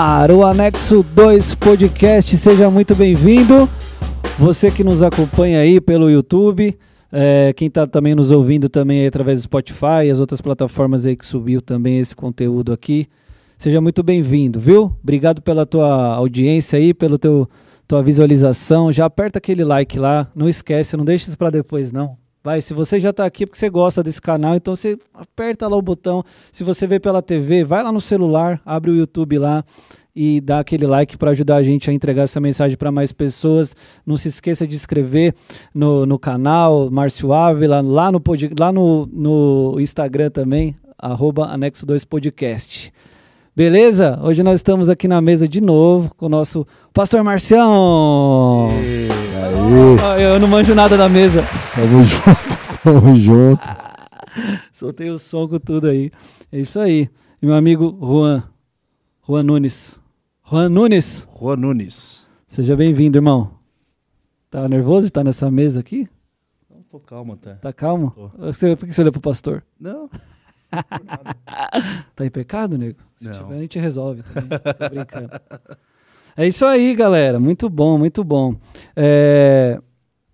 Ar, o Anexo 2 Podcast, seja muito bem-vindo. Você que nos acompanha aí pelo YouTube, é, quem está também nos ouvindo também através do Spotify e as outras plataformas aí que subiu também esse conteúdo aqui. Seja muito bem-vindo, viu? Obrigado pela tua audiência aí, pelo teu tua visualização. Já aperta aquele like lá, não esquece, não deixa isso para depois não. Vai, se você já está aqui porque você gosta desse canal, então você aperta lá o botão. Se você vê pela TV, vai lá no celular, abre o YouTube lá e dá aquele like para ajudar a gente a entregar essa mensagem para mais pessoas. Não se esqueça de inscrever no, no canal Márcio Ávila, lá no, lá no, no Instagram também, arroba Anexo 2 Podcast. Beleza? Hoje nós estamos aqui na mesa de novo com o nosso Pastor Marcião. E... Aí. Eu não manjo nada da mesa. Tamo junto, tamo junto. Soltei o som com tudo aí. É isso aí. E meu amigo Juan. Juan Nunes. Juan Nunes. Juan Nunes. Seja bem-vindo, irmão. Tá nervoso de estar nessa mesa aqui? Não, tô calmo até. Tá calmo? Tô. Você, por que você olhou pro pastor? Não. tá em pecado, nego? Se Não. tiver, a gente resolve. Tá Tô brincando. É isso aí, galera. Muito bom, muito bom. É...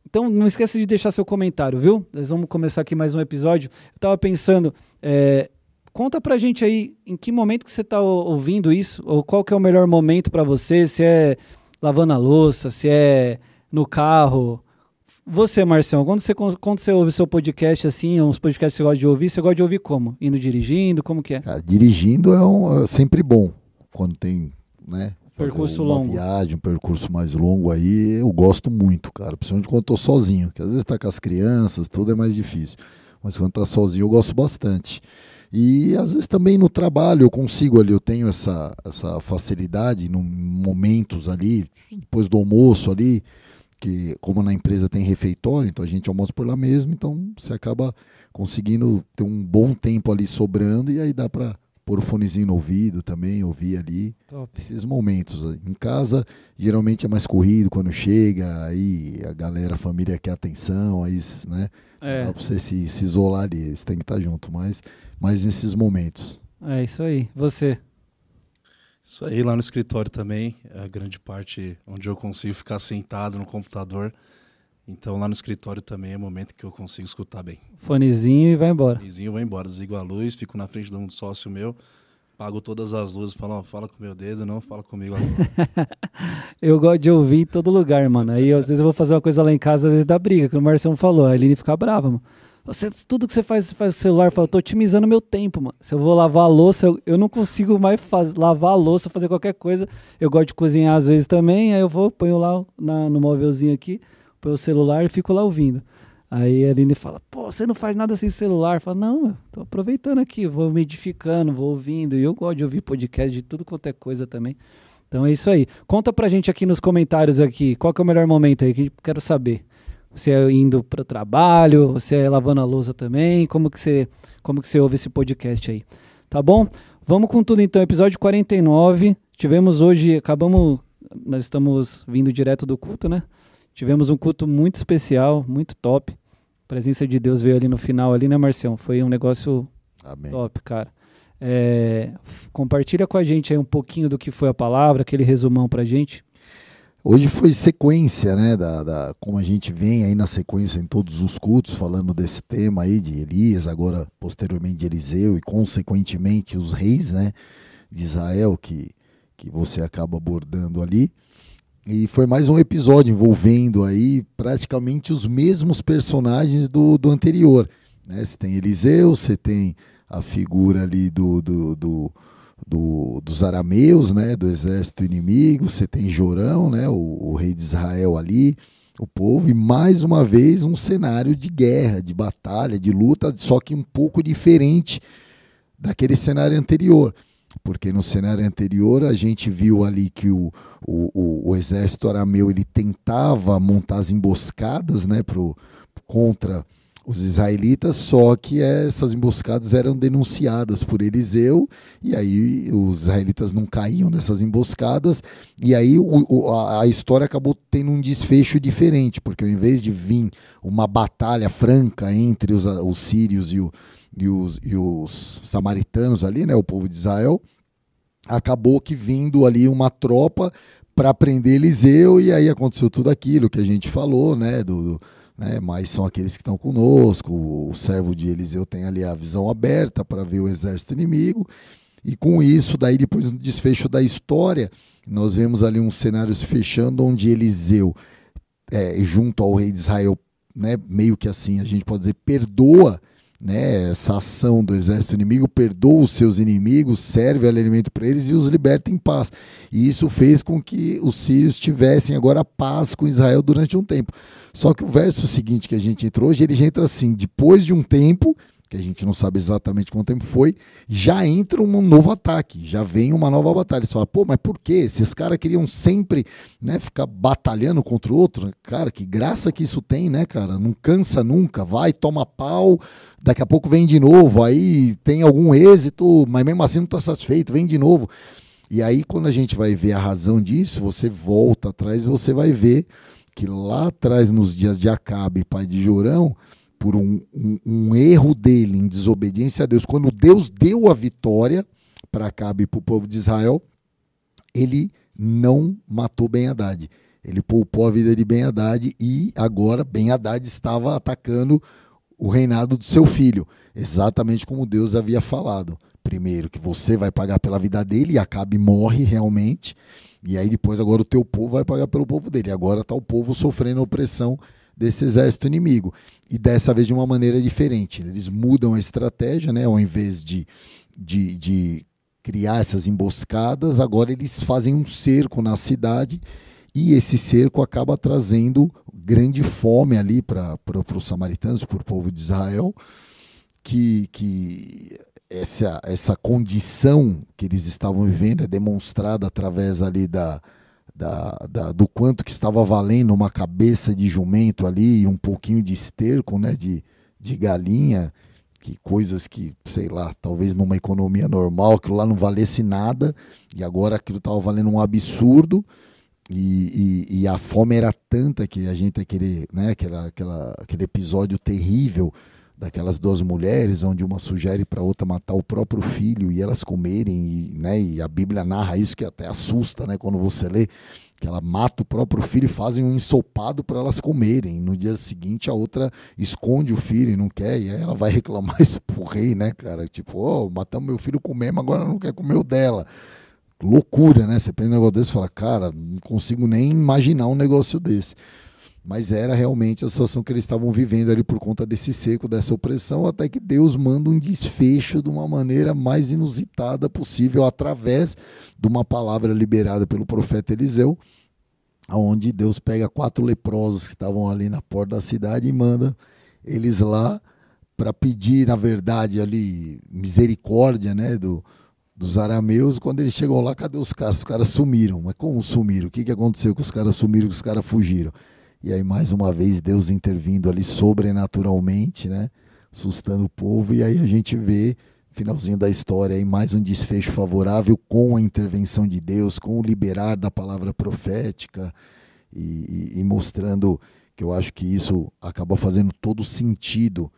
Então não esqueça de deixar seu comentário, viu? Nós vamos começar aqui mais um episódio. Eu tava pensando, é... conta pra gente aí em que momento que você tá ouvindo isso, ou qual que é o melhor momento para você, se é lavando a louça, se é no carro. Você, Marcião, quando você, quando você ouve seu podcast assim, uns podcasts que você gosta de ouvir, você gosta de ouvir como? Indo dirigindo, como que é? Cara, dirigindo é, um, é sempre bom, quando tem, né, percurso uma longo. viagem, um percurso mais longo aí, eu gosto muito, cara. Principalmente quando eu tô sozinho, que às vezes tá com as crianças, tudo é mais difícil. Mas quando tá sozinho eu gosto bastante. E às vezes também no trabalho eu consigo ali, eu tenho essa, essa facilidade em momentos ali, depois do almoço ali, que como na empresa tem refeitório, então a gente almoça por lá mesmo, então você acaba conseguindo ter um bom tempo ali sobrando e aí dá para pôr o fonezinho no ouvido também, ouvir ali. Top. Esses momentos. Em casa, geralmente é mais corrido quando chega, aí a galera, a família quer atenção, aí, né? É. Dá pra você se, se isolar ali, você tem que estar junto, mas, mas nesses momentos. É isso aí. Você? Isso aí, lá no escritório também, é a grande parte onde eu consigo ficar sentado no computador. Então lá no escritório também é o momento que eu consigo escutar bem. Fonezinho e vai embora. Fonezinho, vai embora, desligo a luz, fico na frente de um sócio meu, pago todas as luzes, falo, fala com meu dedo, não fala comigo agora. eu gosto de ouvir em todo lugar, mano. Aí às vezes eu vou fazer uma coisa lá em casa, às vezes dá briga, como o Marcelo falou, a Aline fica brava, mano. Você, tudo que você faz, você faz o celular, fala, tô otimizando meu tempo, mano. Se eu vou lavar a louça, eu, eu não consigo mais faz, lavar a louça, fazer qualquer coisa. Eu gosto de cozinhar às vezes também, aí eu vou, ponho lá na, no móvelzinho aqui, pelo celular e fico lá ouvindo. Aí a Aline fala, pô, você não faz nada sem celular. Fala, não, eu tô aproveitando aqui, vou me edificando, vou ouvindo. E eu gosto de ouvir podcast de tudo quanto é coisa também. Então é isso aí. Conta pra gente aqui nos comentários aqui, qual que é o melhor momento aí, que quero saber. Você é indo para o trabalho, você é lavando a louça também, como que você, como que você ouve esse podcast aí. Tá bom? Vamos com tudo então, episódio 49. Tivemos hoje, acabamos, nós estamos vindo direto do culto, né? Tivemos um culto muito especial, muito top. A presença de Deus veio ali no final, ali, né, Marcião? Foi um negócio Amém. top, cara. É, compartilha com a gente aí um pouquinho do que foi a palavra, aquele resumão pra gente. Hoje foi sequência, né, da, da, como a gente vem aí na sequência em todos os cultos, falando desse tema aí de Elias, agora posteriormente de Eliseu e consequentemente os reis, né, de Israel que, que você acaba abordando ali. E foi mais um episódio envolvendo aí praticamente os mesmos personagens do, do anterior. Né? Você tem Eliseu, você tem a figura ali do, do, do, do dos arameus, né? do exército inimigo, você tem Jorão, né? o, o rei de Israel ali, o povo, e mais uma vez um cenário de guerra, de batalha, de luta, só que um pouco diferente daquele cenário anterior porque no cenário anterior a gente viu ali que o, o, o, exército arameu ele tentava montar as emboscadas né, pro, contra os israelitas, só que essas emboscadas eram denunciadas por Eliseu, e aí os israelitas não caíam nessas emboscadas, e aí o, a, a, história acabou tendo um desfecho diferente, porque ao invés de vir uma batalha franca entre os, os sírios e o, e os, e os samaritanos ali, né, o povo de Israel, acabou que vindo ali uma tropa para prender Eliseu e aí aconteceu tudo aquilo que a gente falou, né, do, do né, mas são aqueles que estão conosco, o servo de Eliseu tem ali a visão aberta para ver o exército inimigo, e com isso, daí depois no desfecho da história, nós vemos ali um cenário se fechando onde Eliseu, é, junto ao rei de Israel, né, meio que assim, a gente pode dizer, perdoa né, essa ação do exército inimigo, perdoa os seus inimigos, serve alimento para eles e os liberta em paz. E isso fez com que os sírios tivessem agora paz com Israel durante um tempo. Só que o verso seguinte que a gente entrou hoje, ele já entra assim, depois de um tempo, que a gente não sabe exatamente quanto tempo foi, já entra um novo ataque, já vem uma nova batalha. Você fala, pô, mas por quê? Esses caras queriam sempre né, ficar batalhando contra o outro. Cara, que graça que isso tem, né, cara? Não cansa nunca, vai, toma pau, daqui a pouco vem de novo, aí tem algum êxito, mas mesmo assim não está satisfeito, vem de novo. E aí, quando a gente vai ver a razão disso, você volta atrás e você vai ver que lá atrás, nos dias de Acabe, pai de Jorão, por um, um, um erro dele em desobediência a Deus, quando Deus deu a vitória para Acabe e para o povo de Israel, ele não matou Ben Haddad. Ele poupou a vida de Ben Haddad e agora Ben Haddad estava atacando o reinado do seu filho, exatamente como Deus havia falado. Primeiro, que você vai pagar pela vida dele e Acabe morre realmente, e aí depois agora o teu povo vai pagar pelo povo dele. Agora está o povo sofrendo a opressão desse exército inimigo. E dessa vez de uma maneira diferente. Eles mudam a estratégia, né? ao invés de, de, de criar essas emboscadas, agora eles fazem um cerco na cidade e esse cerco acaba trazendo grande fome ali para os samaritanos, para o povo de Israel, que, que essa, essa condição que eles estavam vivendo é demonstrada através ali da, da, da, do quanto que estava valendo uma cabeça de jumento ali e um pouquinho de esterco, né, de, de galinha, que coisas que, sei lá, talvez numa economia normal aquilo lá não valesse nada, e agora aquilo estava valendo um absurdo, e, e, e, a fome era tanta que a gente ia querer, né, aquela, aquela, aquele episódio terrível daquelas duas mulheres, onde uma sugere para outra matar o próprio filho e elas comerem, e, né, e a Bíblia narra isso que até assusta né, quando você lê, que ela mata o próprio filho e fazem um ensopado para elas comerem. No dia seguinte a outra esconde o filho e não quer, e aí ela vai reclamar isso pro rei, né, cara? Tipo, oh, matamos meu filho comer, mas agora não quer comer o dela. Loucura, né? Você pensa um negócio desse e fala, cara, não consigo nem imaginar um negócio desse mas era realmente a situação que eles estavam vivendo ali por conta desse seco, dessa opressão, até que Deus manda um desfecho de uma maneira mais inusitada possível, através de uma palavra liberada pelo profeta Eliseu, onde Deus pega quatro leprosos que estavam ali na porta da cidade e manda eles lá para pedir, na verdade, ali misericórdia, né, do, dos arameus. Quando eles chegam lá, cadê os caras? Os caras sumiram. Mas como sumiram? O que, que aconteceu que os caras sumiram, que os caras fugiram? E aí, mais uma vez, Deus intervindo ali sobrenaturalmente, né? Assustando o povo. E aí a gente vê, finalzinho da história, aí, mais um desfecho favorável com a intervenção de Deus, com o liberar da palavra profética e, e, e mostrando que eu acho que isso acabou fazendo todo sentido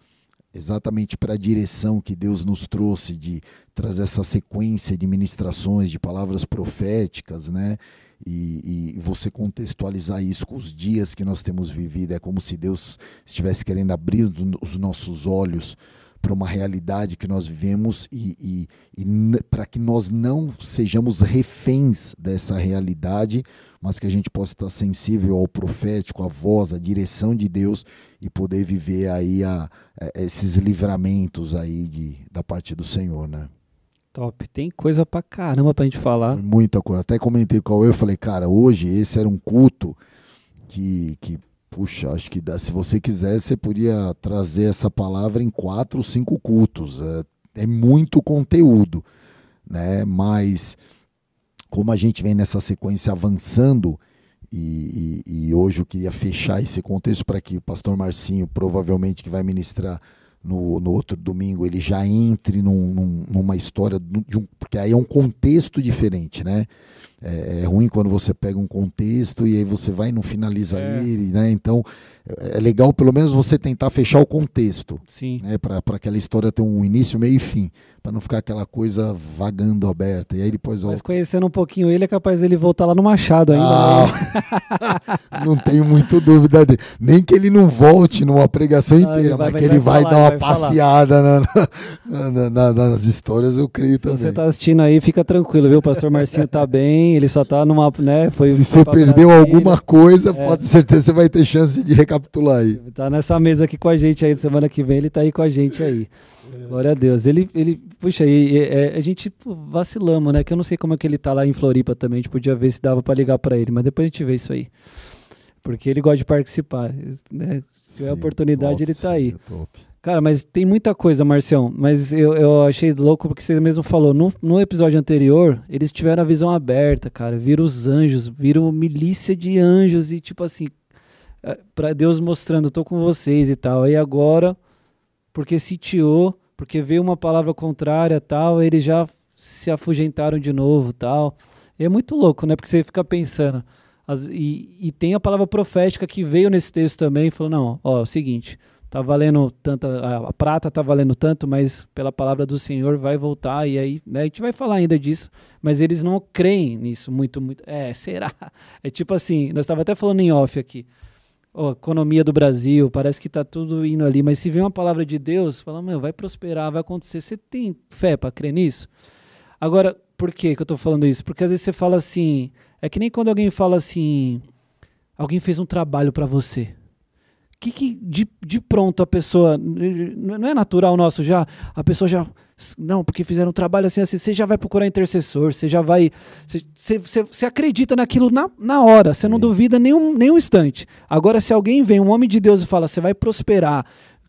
exatamente para a direção que Deus nos trouxe de trazer essa sequência de ministrações, de palavras proféticas, né? E, e, você contextualizar isso com os dias que nós temos vivido. É como se Deus estivesse querendo abrir os nossos olhos para uma realidade que nós vivemos e, e, e para que nós não sejamos reféns dessa realidade, mas que a gente possa estar sensível ao profético, à voz, à direção de Deus e poder viver aí a, a esses livramentos aí de, da parte do Senhor, né? Top. Tem coisa pra caramba pra gente falar. Muita coisa. Até comentei com eu, falei, cara, hoje esse era um culto que, que puxa, acho que dá, se você quiser, você podia trazer essa palavra em quatro, cinco cultos. É, é muito conteúdo, né? Mas como a gente vem nessa sequência avançando, e, e, e hoje eu queria fechar esse contexto para que o pastor Marcinho, provavelmente que vai ministrar no, no outro domingo ele já entre num, num, numa história de um, porque aí é um contexto diferente, né? É, é ruim quando você pega um contexto e aí você vai e não finaliza É. ele, né? Então é é legal pelo menos você tentar fechar o contexto, Sim. né? Para aquela história ter um início, meio e fim, para não ficar aquela coisa vagando aberta. E aí depois ó, Mas conhecendo um pouquinho ele, é capaz dele voltar lá no Machado ainda. Ah, né? não tenho muito dúvida dele. Nem que ele não volte numa pregação inteira, ele vai- mas que ele vai, falar, dar uma vai passeada na- na- na- na- nas histórias, eu creio Se também. você tá assistindo aí, fica tranquilo, viu? O pastor Marcinho tá bem, ele só tá numa, né? Foi, Se foi você perdeu Brasília, alguma coisa, É. pode ter certeza que você vai ter chance de recapitular aí. Tá nessa mesa aqui com a gente aí, semana que vem ele tá aí com a gente aí. Glória a Deus. Ele, ele puxa, e, é, a gente vacilamos, né? Que eu não sei como é que ele tá lá em Floripa também. A gente podia ver se dava pra ligar pra ele, mas depois a gente vê isso aí. Porque ele gosta de participar, né? Se tiver Sim, oportunidade, top, ele tá aí. é top. Cara, mas tem muita coisa, Marcião. Mas eu, eu achei louco porque você mesmo falou. No, no episódio anterior, eles tiveram a visão aberta, cara. Viram os anjos, viram milícia de anjos e tipo assim. é, Pra Deus mostrando, tô com vocês e tal. Aí agora, porque sitiou, porque veio uma palavra contrária tal, eles já se afugentaram de novo tal. E é muito louco, né? Porque você fica pensando. as- e, e tem a palavra profética que veio nesse texto também, falou: não, ó, é o seguinte tá valendo tanta a, prata tá valendo tanto, mas pela palavra do Senhor vai voltar e aí, né, a gente vai falar ainda disso, mas eles não creem nisso muito muito. É, será? É tipo assim, nós estava até falando em off aqui. Ó, economia do Brasil, parece que tá tudo indo ali, mas se vem uma palavra de Deus, fala, meu, vai prosperar, vai acontecer. Você tem fé para crer nisso? Agora, por que que eu tô falando isso? Porque às vezes você fala assim, é que nem quando alguém fala assim, alguém fez um trabalho para você que, que de, de pronto a pessoa. Não é natural nosso já? A pessoa já. Não, porque fizeram um trabalho assim, assim. Você já vai procurar intercessor, você já vai. Você, você, você- acredita naquilo na, na hora, você não Sim. duvida nenhum, nenhum instante. Agora, se alguém vem, um homem de Deus, e fala: você vai prosperar,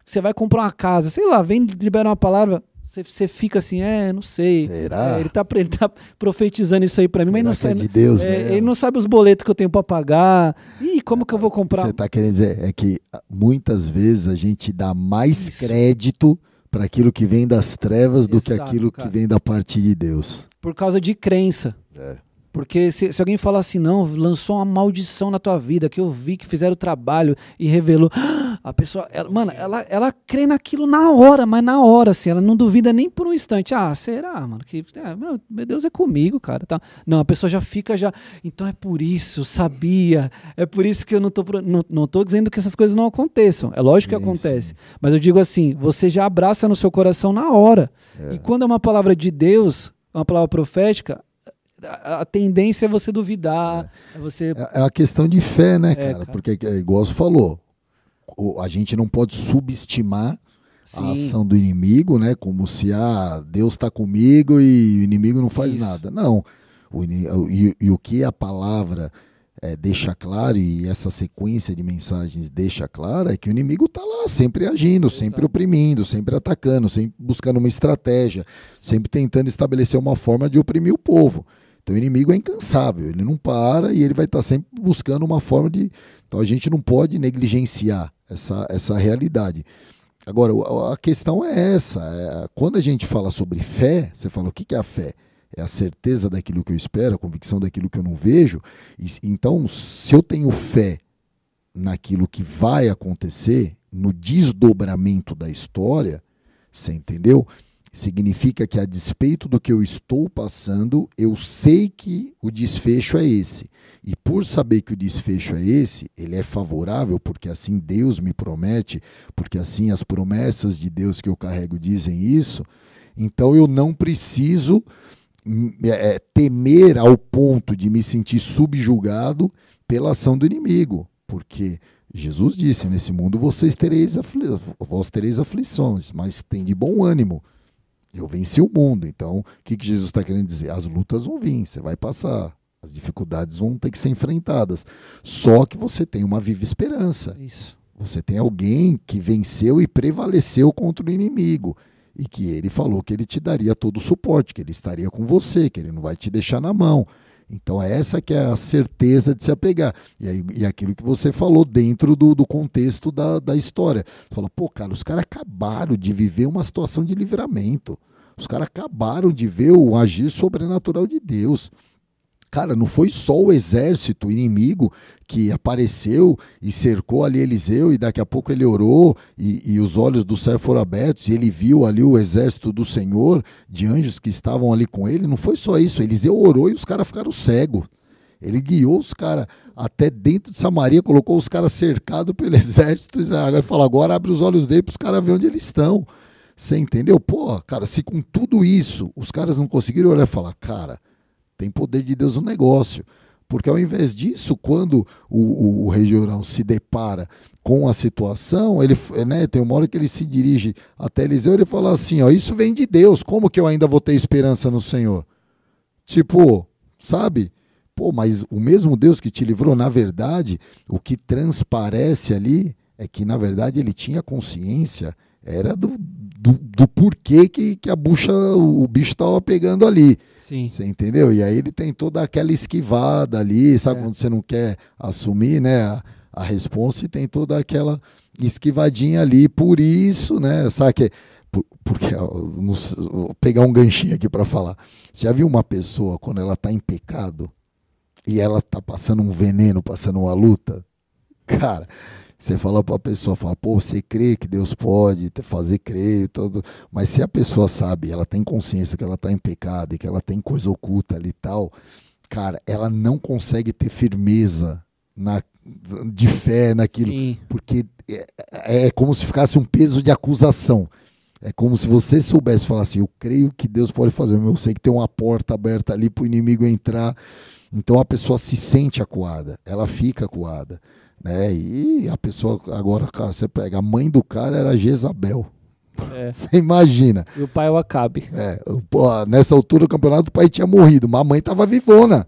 você vai comprar uma casa, sei lá, vem libera uma palavra. Você, fica assim, é, não sei. Será? É, ele, tá, ele tá profetizando isso aí pra mim, mas não Será que sei. é de Deus é, ele não sabe os boletos que eu tenho pra pagar. Ih, como que eu vou comprar? Você está querendo dizer é que ah, muitas vezes a gente dá mais Isso. crédito para aquilo que vem das trevas do que Exato, aquilo cara. que vem da parte de Deus. Por causa de crença. É. Porque se, se alguém falar assim, não, lançou uma maldição na tua vida, que eu vi que fizeram o trabalho e revelou. A pessoa, ela- mano, ela, ela crê naquilo na hora, mas na hora, assim, ela não duvida nem por um instante. Ah, será, mano? Que, é, meu, Deus é comigo, cara. Tá? Não, a pessoa já fica já. Então é por isso, eu sabia. É por isso que eu não tô, não, não tô dizendo que essas coisas não aconteçam. É lógico que Sim, acontece. Mas eu digo assim, você já abraça no seu coração na hora. E quando é uma palavra de Deus, uma palavra profética, a, a tendência é você duvidar, é você. É é a questão de fé, né, É, cara? cara. Porque, é, igual você falou, a gente não pode subestimar a Sim, ação do inimigo, né? Como se ah, Deus está comigo e o inimigo não faz Isso. nada. Não. O e, e o que a palavra eh, deixa claro, e essa sequência de mensagens deixa claro, é que o inimigo está lá, sempre agindo, sempre oprimindo, sempre atacando, sempre buscando uma estratégia, sempre tentando estabelecer uma forma de oprimir o povo. Então o inimigo é incansável, ele não para e ele vai estar sempre buscando uma forma de. Então a gente não pode negligenciar essa, essa realidade. Agora, a questão é essa: é, quando a gente fala sobre fé, você fala o que é a fé? É a certeza daquilo que eu espero, a convicção daquilo que eu não vejo. Então, se eu tenho fé naquilo que vai acontecer, no desdobramento da história, você entendeu? Significa que, a despeito do que eu estou passando, eu sei que o desfecho é esse. E por saber que o desfecho é esse, ele é favorável, porque assim Deus me promete, porque assim as promessas de Deus que eu carrego dizem isso, então eu não preciso hum, é, é, temer ao ponto de me sentir subjugado pela ação do inimigo, porque Jesus disse: nesse mundo vocês tereis, afli vós tereis aflições, mas tem de bom ânimo. Eu venci o mundo. Então, o que, que Jesus está querendo dizer? As lutas vão vir, você vai passar. As dificuldades vão ter que ser enfrentadas. Só que você tem uma viva esperança. Isso. Você tem alguém que venceu e prevaleceu contra o inimigo. E que ele falou que ele te daria todo o suporte, que ele estaria com você, que ele não vai te deixar na mão. Então, essa que é a certeza de se apegar. E, aí, e aquilo que você falou dentro do, do contexto da, da história. Você falou, pô, cara, os caras acabaram de viver uma situação de livramento. Os caras acabaram de ver o agir sobrenatural de Deus. Cara, não foi só o exército inimigo que apareceu e cercou ali Eliseu, e daqui a pouco ele orou, e, e, os olhos do céu foram abertos, e ele viu ali o exército do Senhor, de anjos que estavam ali com ele. Não foi só isso, Eliseu orou e os caras ficaram cegos. Ele guiou os caras até dentro de Samaria, colocou os caras cercados pelo exército, e falou: agora abre os olhos dele para os caras verem onde eles estão. Você entendeu? Pô, cara, se com tudo isso os caras não conseguiram olhar e falar, cara tem poder de Deus no negócio. Porque ao invés disso, quando o, o, o rei Jorão se depara com a situação, ele né, tem uma hora que ele se dirige até Eliseu e ele fala assim: ó, isso vem de Deus, como que eu ainda vou ter esperança no Senhor? Tipo, sabe? Pô, mas o mesmo Deus que te livrou, na verdade, o que transparece ali é que, na verdade, ele tinha consciência, era do, do, do porquê que, que a bucha, o, o bicho estava pegando ali. Sim. Você entendeu? E aí ele tem toda aquela esquivada ali, sabe? É. Quando você não quer assumir, né? A, a resposta e tem toda aquela esquivadinha ali. Por isso, né? Sabe que. Por, porque, vou pegar um ganchinho aqui para falar. Você já viu uma pessoa quando ela tá em pecado e ela tá passando um veneno, passando uma luta? Cara, você fala para a pessoa, fala, pô, você crê que Deus pode fazer crer, todo, mas se a pessoa sabe, ela tem consciência que ela está em pecado e que ela tem coisa oculta ali e tal, cara, ela não consegue ter firmeza na, de fé naquilo, Sim. porque é, é como se ficasse um peso de acusação. É como se você soubesse falar assim: eu creio que Deus pode fazer, eu sei que tem uma porta aberta ali para o inimigo entrar. Então a pessoa se sente acuada, ela fica acuada. Né? E a pessoa, agora, cara, você pega, a mãe do cara era Jezabel. É. Você imagina. E o pai é o Acabe. É, nessa altura do campeonato o pai tinha morrido, mas a mãe tava vivona.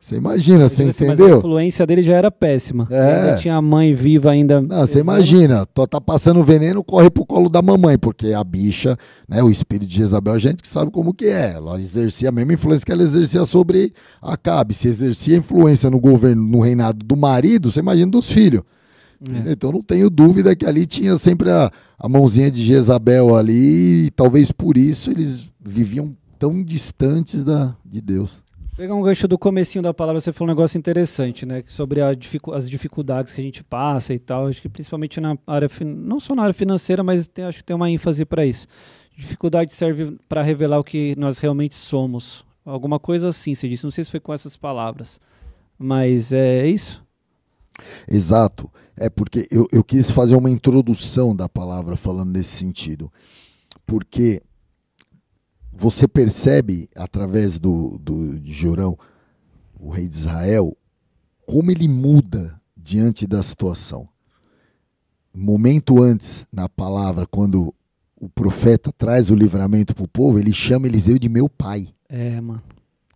Você imagina, você entendeu? Mas a influência dele já era péssima. É. tinha a mãe viva ainda. Não, você imagina, tô, tá passando veneno, corre pro colo da mamãe, porque a bicha, né, o espírito de Jezabel, a gente que sabe como que é. Ela exercia a mesma influência que ela exercia sobre Acabe. Se exercia influência no governo, no reinado do marido, você imagina dos filhos. É. Então não tenho dúvida que ali tinha sempre a, a mãozinha de Jezabel ali, e talvez por isso eles viviam tão distantes da, de Deus. Pegar um gancho do comecinho da palavra, você falou um negócio interessante, né? Sobre dificu as dificuldades que a gente passa e tal. Acho que principalmente na área, não só na área financeira, mas tem, acho que tem uma ênfase para isso. Dificuldade serve para revelar o que nós realmente somos. Alguma coisa assim, você disse. Não sei se foi com essas palavras, mas é, é isso? Exato. É porque eu, eu quis fazer uma introdução da palavra falando nesse sentido. Porque você percebe através do, do de Jorão, o rei de Israel, como ele muda diante da situação. Momento antes, na palavra, quando o profeta traz o livramento para o povo, ele chama Eliseu de meu pai. É, mano.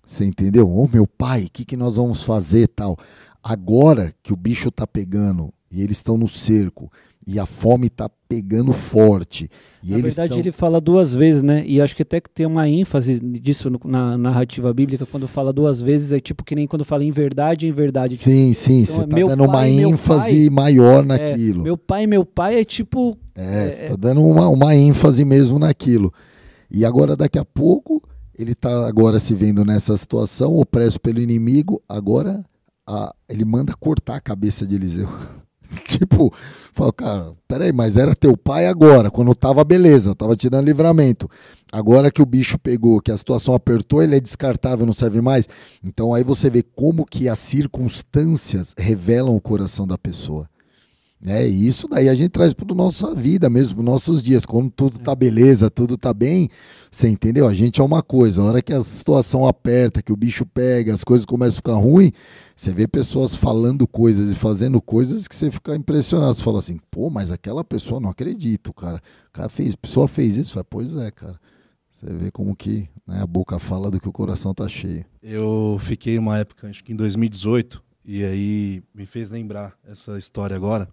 Você entendeu? Ô, oh, meu pai, o que, que nós vamos fazer tal? Agora que o bicho tá pegando e eles estão no cerco e a fome está pegando forte. E na verdade, tão... ele fala duas vezes, né? E acho que até que tem uma ênfase disso na narrativa bíblica, quando fala duas vezes, é tipo que nem quando fala em verdade, em verdade. Sim, sim, então, você está é dando pai, uma ênfase pai, maior é, naquilo. É, meu pai, meu pai é tipo. É, você está dando uma, uma ênfase mesmo naquilo. E agora, daqui a pouco, ele está agora se vendo nessa situação, opresso pelo inimigo, agora a, ele manda cortar a cabeça de Eliseu. tipo, fala, cara, peraí, mas era teu pai agora, quando tava beleza, tava te dando livramento. Agora que o bicho pegou, que a situação apertou, ele é descartável, não serve mais. Então aí você vê como que as circunstâncias revelam o coração da pessoa. É, e isso daí a gente traz para nossa vida mesmo, para nossos dias. Quando tudo tá beleza, tudo tá bem, você entendeu? A gente é uma coisa. A hora que a situação aperta, que o bicho pega, as coisas começam a ficar ruins, você vê pessoas falando coisas e fazendo coisas que você fica impressionado. Você fala assim, pô, mas aquela pessoa, não acredito, cara. O cara fez, pessoa fez isso. Fala, pois é, cara. Você vê como que né, a boca fala do que o coração tá cheio. Eu fiquei uma época, acho que em 2018, e aí me fez lembrar essa história agora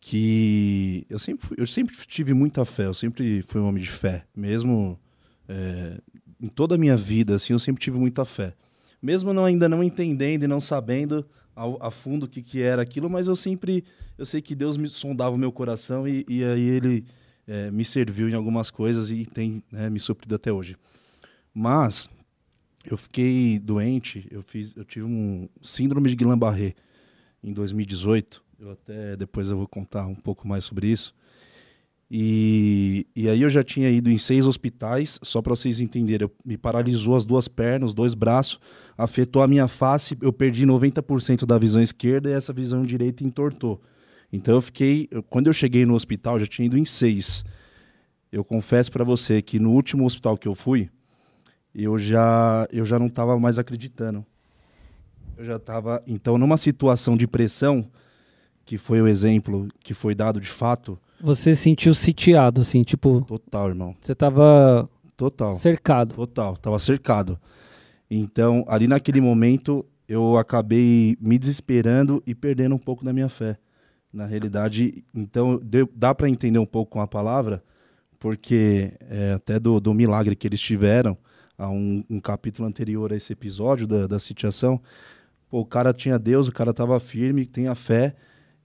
que eu sempre, eu sempre tive muita fé, eu sempre fui um homem de fé, mesmo é, em toda a minha vida, assim, eu sempre tive muita fé. Mesmo não, ainda não entendendo e não sabendo a, a fundo o que, que era aquilo, mas eu sempre, eu sei que Deus me sondava o meu coração e, e aí Ele é, me serviu em algumas coisas e tem né, me suprido até hoje. Mas eu fiquei doente, eu, fiz, eu tive um síndrome de Guillain-Barré em 2018. Eu até depois eu vou contar um pouco mais sobre isso. E, e aí eu já tinha ido em seis hospitais, só para vocês entenderem. Eu, me paralisou as duas pernas, os dois braços, afetou a minha face, eu perdi 90% da visão esquerda e essa visão direita entortou. Então eu fiquei, eu, quando eu cheguei no hospital, já tinha ido em seis. Eu confesso para você que no último hospital que eu fui, eu já eu já não estava mais acreditando. Eu já estava então numa situação de pressão, que foi o exemplo que foi dado de fato, Você sentiu sitiado, assim, tipo, total, irmão. você tava Total. cercado. Total, tava cercado. Então, ali naquele momento, eu acabei me desesperando e perdendo um pouco da minha fé. Na realidade, então, deu- dá para entender um pouco com a palavra, porque é, até do, do milagre que eles tiveram, a um, um capítulo anterior a esse episódio da, da pô, o cara tinha Deus, o cara tava firme, tem a fé,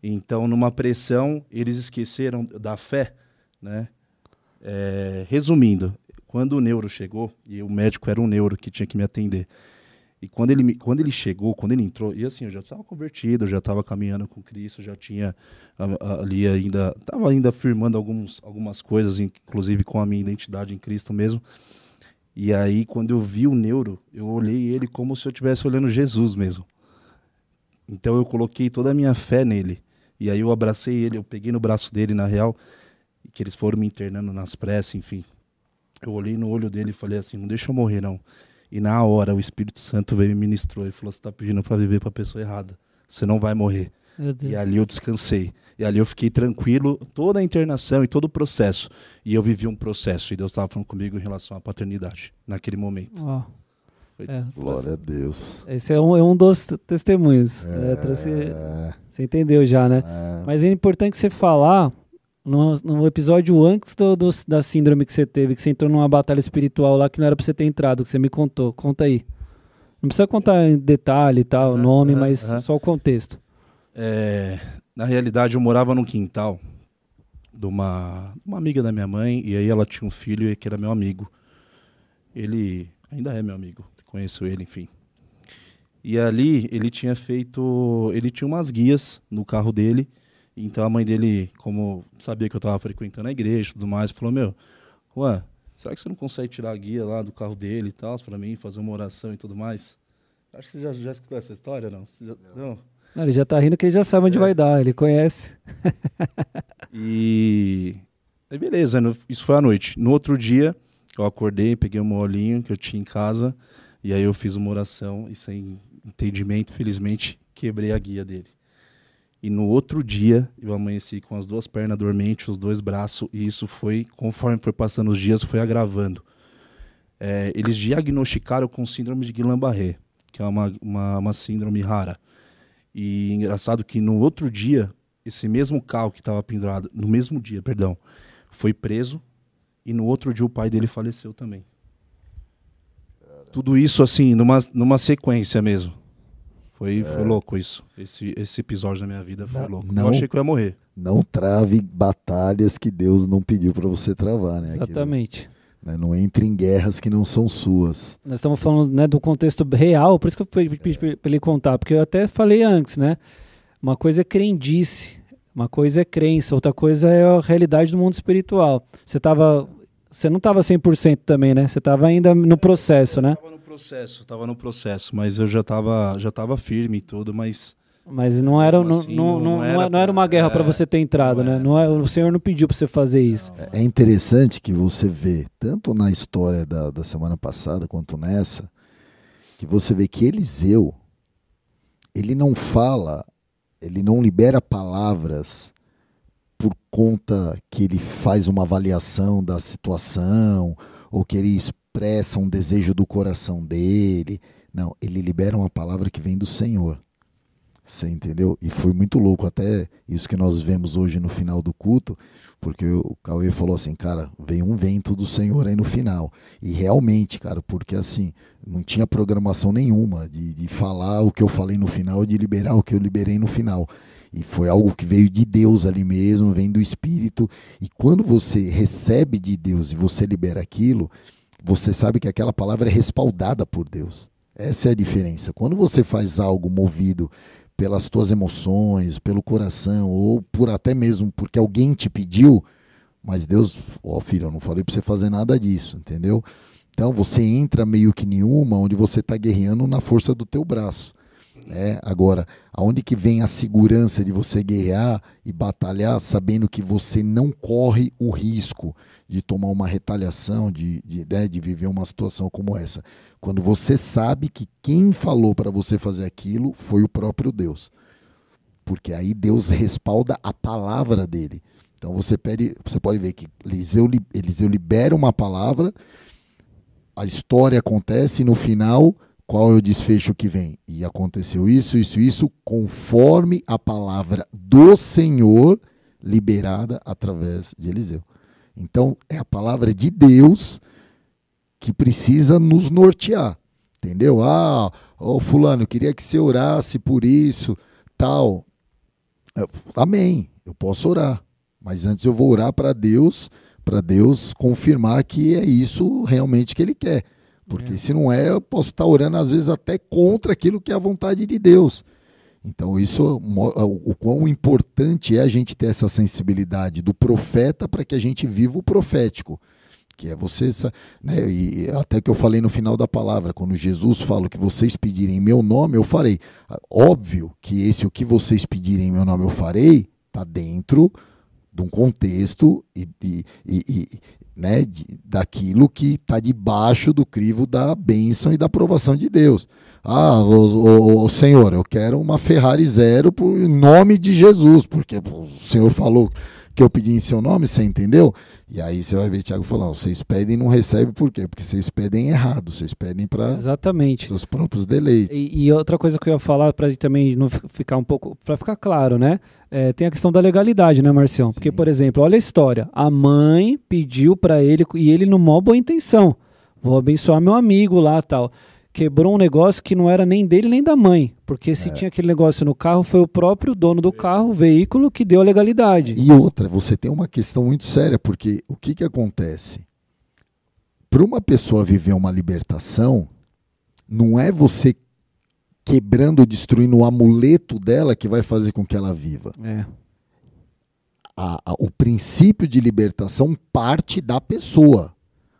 então, numa pressão, eles esqueceram da fé, né? É, resumindo, quando o neuro chegou, e o médico era um neuro que tinha que me atender, e quando ele, quando ele chegou, quando ele entrou, e assim, eu já estava convertido, já estava caminhando com Cristo, já tinha ali ainda, estava ainda firmando alguns, algumas coisas, inclusive com a minha identidade em Cristo mesmo. E aí, quando eu vi o neuro, eu olhei ele como se eu estivesse olhando Jesus mesmo. Então eu coloquei toda a minha fé nele. E aí eu abracei ele, eu peguei no braço dele, na real, que eles foram me internando nas pressas, enfim. Eu olhei no olho dele e falei assim, não deixa eu morrer não. E na hora o Espírito Santo veio e me ministrou e falou, você está pedindo para viver para a pessoa errada. Você não vai morrer. E ali eu descansei. E ali eu fiquei tranquilo, toda a internação e todo o processo. E eu vivi um processo. E Deus estava falando comigo em relação à paternidade, naquele momento. Ó. Foi- É, Glória a Deus. esse é um, é um dos testemunhos. É, pra você, você entendeu já, né? é. Mas é importante você falar no, no episódio antes do, do- da síndrome que você teve, que você entrou numa batalha espiritual lá que não era pra você ter entrado, que você me contou. Conta aí. Não precisa contar em detalhe e tal, o nome, mas só o contexto. É, na realidade, eu morava num quintal de uma, uma amiga da minha mãe, e aí ela tinha um filho que era meu amigo. Ele ainda é meu amigo, conheço ele, enfim. E ali ele tinha feito. Ele tinha umas guias no carro dele. Então a mãe dele, como sabia que eu estava frequentando a igreja e tudo mais, falou: Meu, Juan, será que você não consegue tirar a guia lá do carro dele e tal, para mim, fazer uma oração e tudo mais? Acho que você já, já escutou essa história, não? Já- não? Não, ele já tá rindo que ele já sabe onde É. vai dar, ele conhece. E aí beleza, isso foi à noite. No outro dia, eu acordei, peguei um molinho que eu tinha em casa, e aí eu fiz uma oração e sem entendimento, felizmente, quebrei a guia dele. E no outro dia, eu amanheci com as duas pernas dormentes, os dois braços, e isso foi, conforme foi passando os dias, foi agravando. É, eles diagnosticaram com síndrome de Guillain-Barré, que é uma, uma, uma síndrome rara. E engraçado que no outro dia, esse mesmo carro que estava pendurado, no mesmo dia, perdão, foi preso e no outro dia o pai dele faleceu também. Tudo isso assim, numa, numa sequência mesmo. Foi, foi louco isso. Esse, esse episódio da minha vida foi Não- louco. não- Eu achei que eu ia morrer. Não trave batalhas que Deus não pediu para você travar, né? Aquilo, Exatamente. Né? Não entre em guerras que não são suas. Nós estamos falando né, do contexto real, por isso que eu pedi pedi pra ele contar, porque eu até falei antes, né? Uma coisa é crendice, uma coisa é crença, outra coisa é a realidade do mundo espiritual. Você tava. Você não estava 100% também, né? Você estava ainda no processo, né? Tava no processo, tava no processo, mas eu já tava, já tava firme e tudo, mas Mas não era, não, assim, não, não- não, era era, não era uma guerra para é, você ter entrado, não né? era. Não é, o Senhor não pediu para você fazer isso. É interessante que você vê, tanto na história da, da semana passada quanto nessa, que você vê que Eliseu, ele não fala, ele não libera palavras por conta que ele faz uma avaliação da situação ou que ele expressa um desejo do coração dele. Não, ele libera uma palavra que vem do Senhor. Você entendeu? E foi muito louco, até isso que nós vemos hoje no final do culto, porque o Cauê falou assim, cara, veio um vento do Senhor aí no final. E realmente, cara, porque assim, não tinha programação nenhuma de, de falar o que eu falei no final de liberar o que eu liberei no final. E foi algo que veio de Deus ali mesmo, vem do Espírito. E quando você recebe de Deus e você libera aquilo, você sabe que aquela palavra é respaldada por Deus. Essa é a diferença. Quando você faz algo movido pelas tuas emoções, pelo coração, ou por até mesmo porque alguém te pediu, mas Deus, ó oh, filho, eu não falei para você fazer nada disso, entendeu? Então você entra meio que nenhuma, onde você está guerreando na força do teu braço. É, agora, aonde que vem a segurança de você guerrear e batalhar sabendo que você não corre o risco de tomar uma retaliação, de, de, né, de viver uma situação como essa? Quando você sabe que quem falou para você fazer aquilo foi o próprio Deus. Porque aí Deus respalda a palavra dele. Então você, pede, você pode ver que Eliseu, Eliseu libera uma palavra, a história acontece e no final qual é o desfecho que vem? E aconteceu isso, isso, isso, conforme a palavra do Senhor liberada através de Eliseu. Então, é a palavra de Deus que precisa nos nortear. Entendeu? Ah, oh, fulano, queria que você orasse por isso, tal. Amém. Eu posso orar. Mas antes eu vou orar para Deus, para Deus confirmar que é isso realmente que ele quer. Porque é. se não é, eu posso estar orando às vezes até contra aquilo que é a vontade de Deus. Então, isso, o quão importante é a gente ter essa sensibilidade do profeta para que a gente viva o profético. Que é você, né, e até que eu falei no final da palavra, quando Jesus fala que vocês pedirem em meu nome, eu farei. Óbvio que esse o que vocês pedirem em meu nome eu farei, está dentro de um contexto e, e, e, né, de, daquilo que está debaixo do crivo da bênção e da aprovação de Deus. Ah, o, o, o, Senhor, eu quero uma Ferrari zero por nome de Jesus, porque o Senhor falou que eu pedi em seu nome, você entendeu? E aí você vai ver Tiago falando, vocês pedem e não recebem por quê? Porque vocês pedem errado, vocês pedem para Exatamente. seus próprios deleites. E, e, outra coisa que eu ia falar para também não ficar um pouco, para ficar claro, né? É, tem a questão da legalidade, né, Marcião? Porque, Sim. por exemplo, olha a história. A mãe pediu para ele e ele numa boa intenção. Vou abençoar meu amigo lá, tal quebrou um negócio que não era nem dele nem da mãe. Porque se é. tinha aquele negócio no carro, foi o próprio dono do carro, o veículo, que deu a legalidade. E outra, você tem uma questão muito séria, porque o que, que acontece? Para uma pessoa viver uma libertação, não é você quebrando, destruindo o amuleto dela que vai fazer com que ela viva. É. A, a, o princípio de libertação parte da pessoa.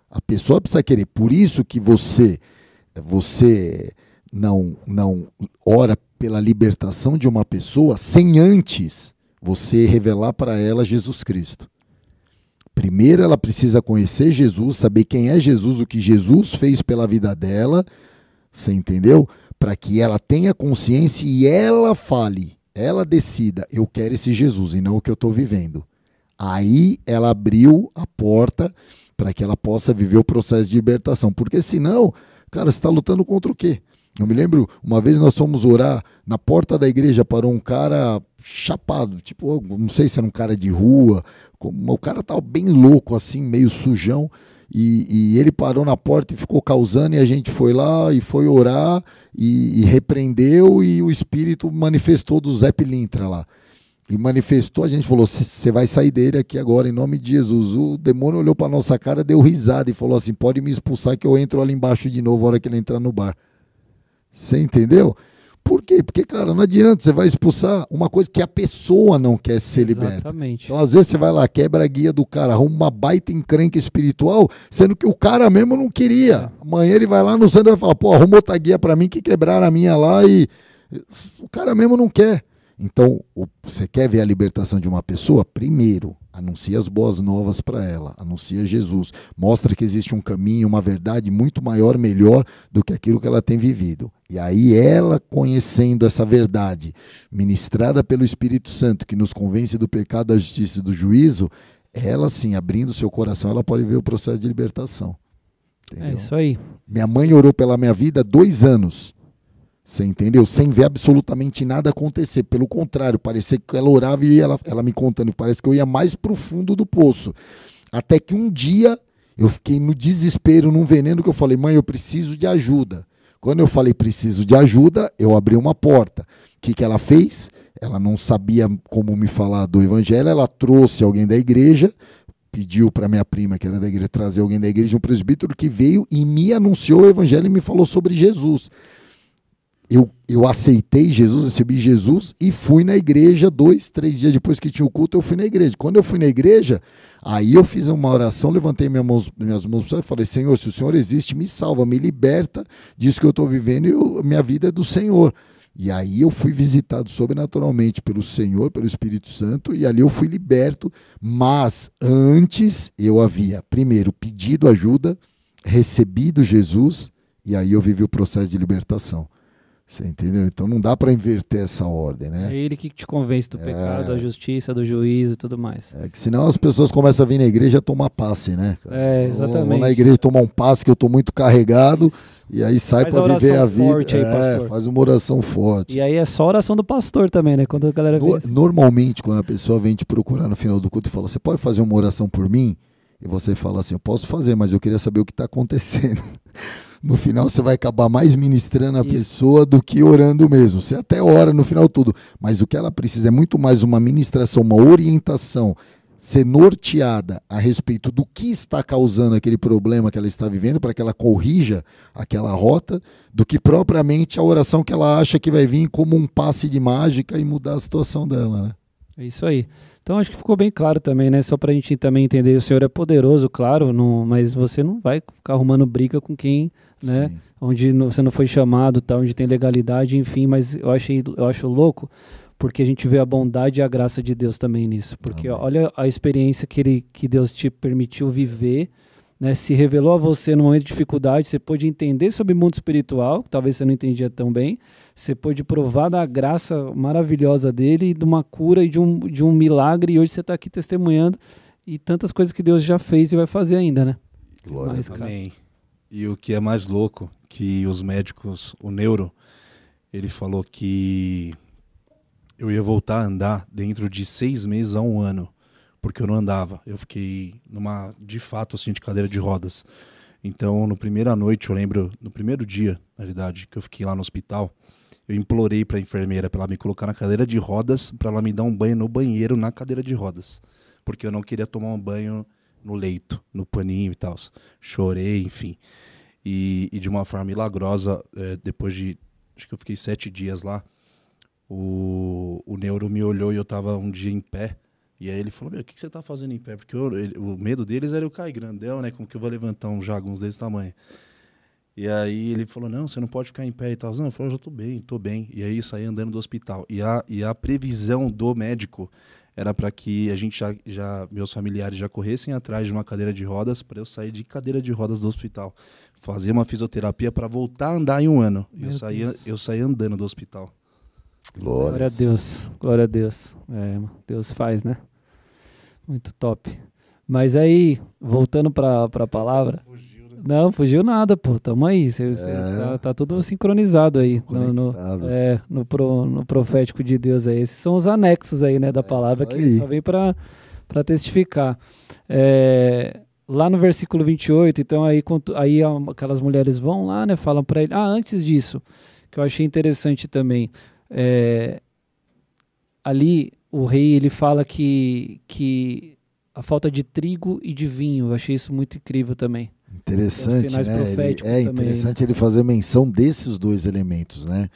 A pessoa precisa querer. Por isso que você você não, não ora pela libertação de uma pessoa sem antes você revelar para ela Jesus Cristo. Primeiro ela precisa conhecer Jesus, saber quem é Jesus, o que Jesus fez pela vida dela, você entendeu? Para que ela tenha consciência e ela fale, ela decida, eu quero esse Jesus e não o que eu estou vivendo. Aí ela abriu a porta para que ela possa viver o processo de libertação, porque senão Cara, você está lutando contra o quê? Eu me lembro, uma vez nós fomos orar, na porta da igreja parou um cara chapado, tipo, não sei se era um cara de rua, o cara tava bem louco, assim, meio sujão, e, e ele parou na porta e ficou causando, e a gente foi lá e foi orar, e, e repreendeu, e o Espírito manifestou do Zé Pilintra lá e manifestou, a gente falou: você vai sair dele aqui agora, em nome de Jesus. O demônio olhou para nossa cara, deu risada e falou assim: pode me expulsar que eu entro ali embaixo de novo, a hora que ele entrar no bar. Você entendeu? Por quê? Porque, cara, não adianta, você vai expulsar uma coisa que a pessoa não quer ser liberta. Exatamente. Então, às vezes, você vai lá, quebra a guia do cara, arruma uma baita encrenca espiritual, sendo que o cara mesmo não queria. É. Amanhã ele vai lá no santo e vai falar, pô, arruma outra guia para mim que quebraram a minha lá e. O cara mesmo não quer. Então, você quer ver a libertação de uma pessoa? Primeiro, anuncia as boas novas para ela, anuncia Jesus, mostra que existe um caminho, uma verdade muito maior, melhor do que aquilo que ela tem vivido. E aí ela conhecendo essa verdade, ministrada pelo Espírito Santo, que nos convence do pecado, da justiça e do juízo, ela sim, abrindo seu coração, ela pode ver o processo de libertação. É Entendeu? É isso aí. Minha mãe orou pela minha vida dois anos. Você entendeu? Sem ver absolutamente nada acontecer. Pelo contrário, parecia que ela orava e ela, ela me contando, parece que eu ia mais pro fundo do poço. Até que um dia eu fiquei no desespero, num veneno, que eu falei, mãe, eu preciso de ajuda. Quando eu falei preciso de ajuda, eu abri uma porta. O que, que ela fez? Ela não sabia como me falar do evangelho, ela trouxe alguém da igreja, pediu para minha prima, que era da igreja, trazer alguém da igreja, um presbítero que veio e me anunciou o evangelho e me falou sobre Jesus. Eu, eu aceitei Jesus, recebi Jesus e fui na igreja dois, três dias depois que tinha o culto, eu fui na igreja. Quando eu fui na igreja, aí eu fiz uma oração, levantei minhas mãos, minhas mãos e falei, Senhor, se o Senhor existe, me salva, me liberta disso que eu estou vivendo e eu, minha vida é do Senhor. E aí eu fui visitado sobrenaturalmente pelo Senhor, pelo Espírito Santo, e ali eu fui liberto. Mas antes eu havia, primeiro, pedido ajuda, recebido Jesus, e aí eu vivi o processo de libertação. Você entendeu? Então não dá para inverter essa ordem, né? É ele que te convence do É. pecado, da justiça, do juízo e tudo mais. É que senão as pessoas começam a vir na igreja tomar passe, né? É, Eu Vou, exatamente. na igreja tomar um passe que eu tô muito carregado e aí sai para viver a vida. forte aí, é, pastor. faz uma oração forte. E aí é só oração do pastor também, né? Quando a galera No- normalmente, quando a pessoa vem te procurar no final do culto e fala, você pode fazer uma oração por mim? E você fala assim, eu posso fazer, mas eu queria saber o que está acontecendo. No final você vai acabar mais ministrando a Isso. pessoa do que orando mesmo. Você até ora no final tudo, mas o que ela precisa é muito mais uma ministração, uma orientação, ser norteada a respeito do que está causando aquele problema que ela está vivendo para que ela corrija aquela rota, do que propriamente a oração que ela acha que vai vir como um passe de mágica e mudar a situação dela, né? É isso aí. Então acho que ficou bem claro também, né? Só pra gente também entender, o Senhor é poderoso, claro, não, mas você não vai ficar arrumando briga com quem, né? Sim. Onde não- você não foi chamado, tá? Onde tem legalidade, enfim, mas eu achei, eu acho louco porque a gente vê a bondade e a graça de Deus também nisso. Porque Amém. olha a experiência que, ele, que Deus te permitiu viver, né? Se revelou a você num momento de dificuldade, você pôde entender sobre o mundo espiritual, talvez você não entendia tão bem, você pôde provar da graça maravilhosa dele, e de uma cura e de um, de um milagre, e hoje você está aqui testemunhando e tantas coisas que Deus já fez e vai fazer ainda, né? Glória a Mas, Deus. cara, Amém. E o que é mais louco, que os médicos, o neuro, ele falou que eu ia voltar a andar dentro de seis meses a um ano, porque eu não andava. Eu fiquei numa, de fato, assim, de cadeira de rodas. Então, no primeira noite, eu lembro, no primeiro dia, na realidade, que eu fiquei lá no hospital, eu implorei para a enfermeira para ela me colocar na cadeira de rodas, para ela me dar um banho no banheiro na cadeira de rodas, porque eu não queria tomar um banho no leito, no paninho e tal. Chorei, enfim. E, e de uma forma milagrosa, eh, depois de. Acho que eu fiquei sete dias lá. O, o neuro me olhou e eu tava um dia em pé. E aí ele falou: Meu, o que, que você tá fazendo em pé? Porque eu- ele- o medo deles era eu cair grandão, né? Como que eu vou levantar um jagunço desse tamanho? E aí ele falou: Não, você não pode ficar em pé e tal. Não, eu falei: já tô bem, tô bem. E aí saí andando do hospital. E a, e a previsão do médico era para que a gente já, já, meus familiares já corressem atrás de uma cadeira de rodas para eu sair de cadeira de rodas do hospital, fazer uma fisioterapia para voltar a andar em um ano. E Meu Eu saía, eu saía andando do hospital. Glória. Glória a Deus, glória a Deus. É, Deus faz, né? Muito top. Mas aí, voltando para a palavra. Não, fugiu nada, pô. Tamo aí. Cê, cê É. tá, tá tudo sincronizado aí. No, no- é, no, pro- no profético de Deus aí. Esses são os anexos aí, né, da palavra isso que só vem para testificar. É, lá no versículo 28, então aí, aí aquelas mulheres vão lá, né, falam para ele. Ah, antes disso, que eu achei interessante também. é, ali o rei ele fala que, que a falta de trigo e de vinho. Eu achei isso muito incrível também. Interessante, né? Ele- é também, interessante ele fazer menção desses dois elementos, né?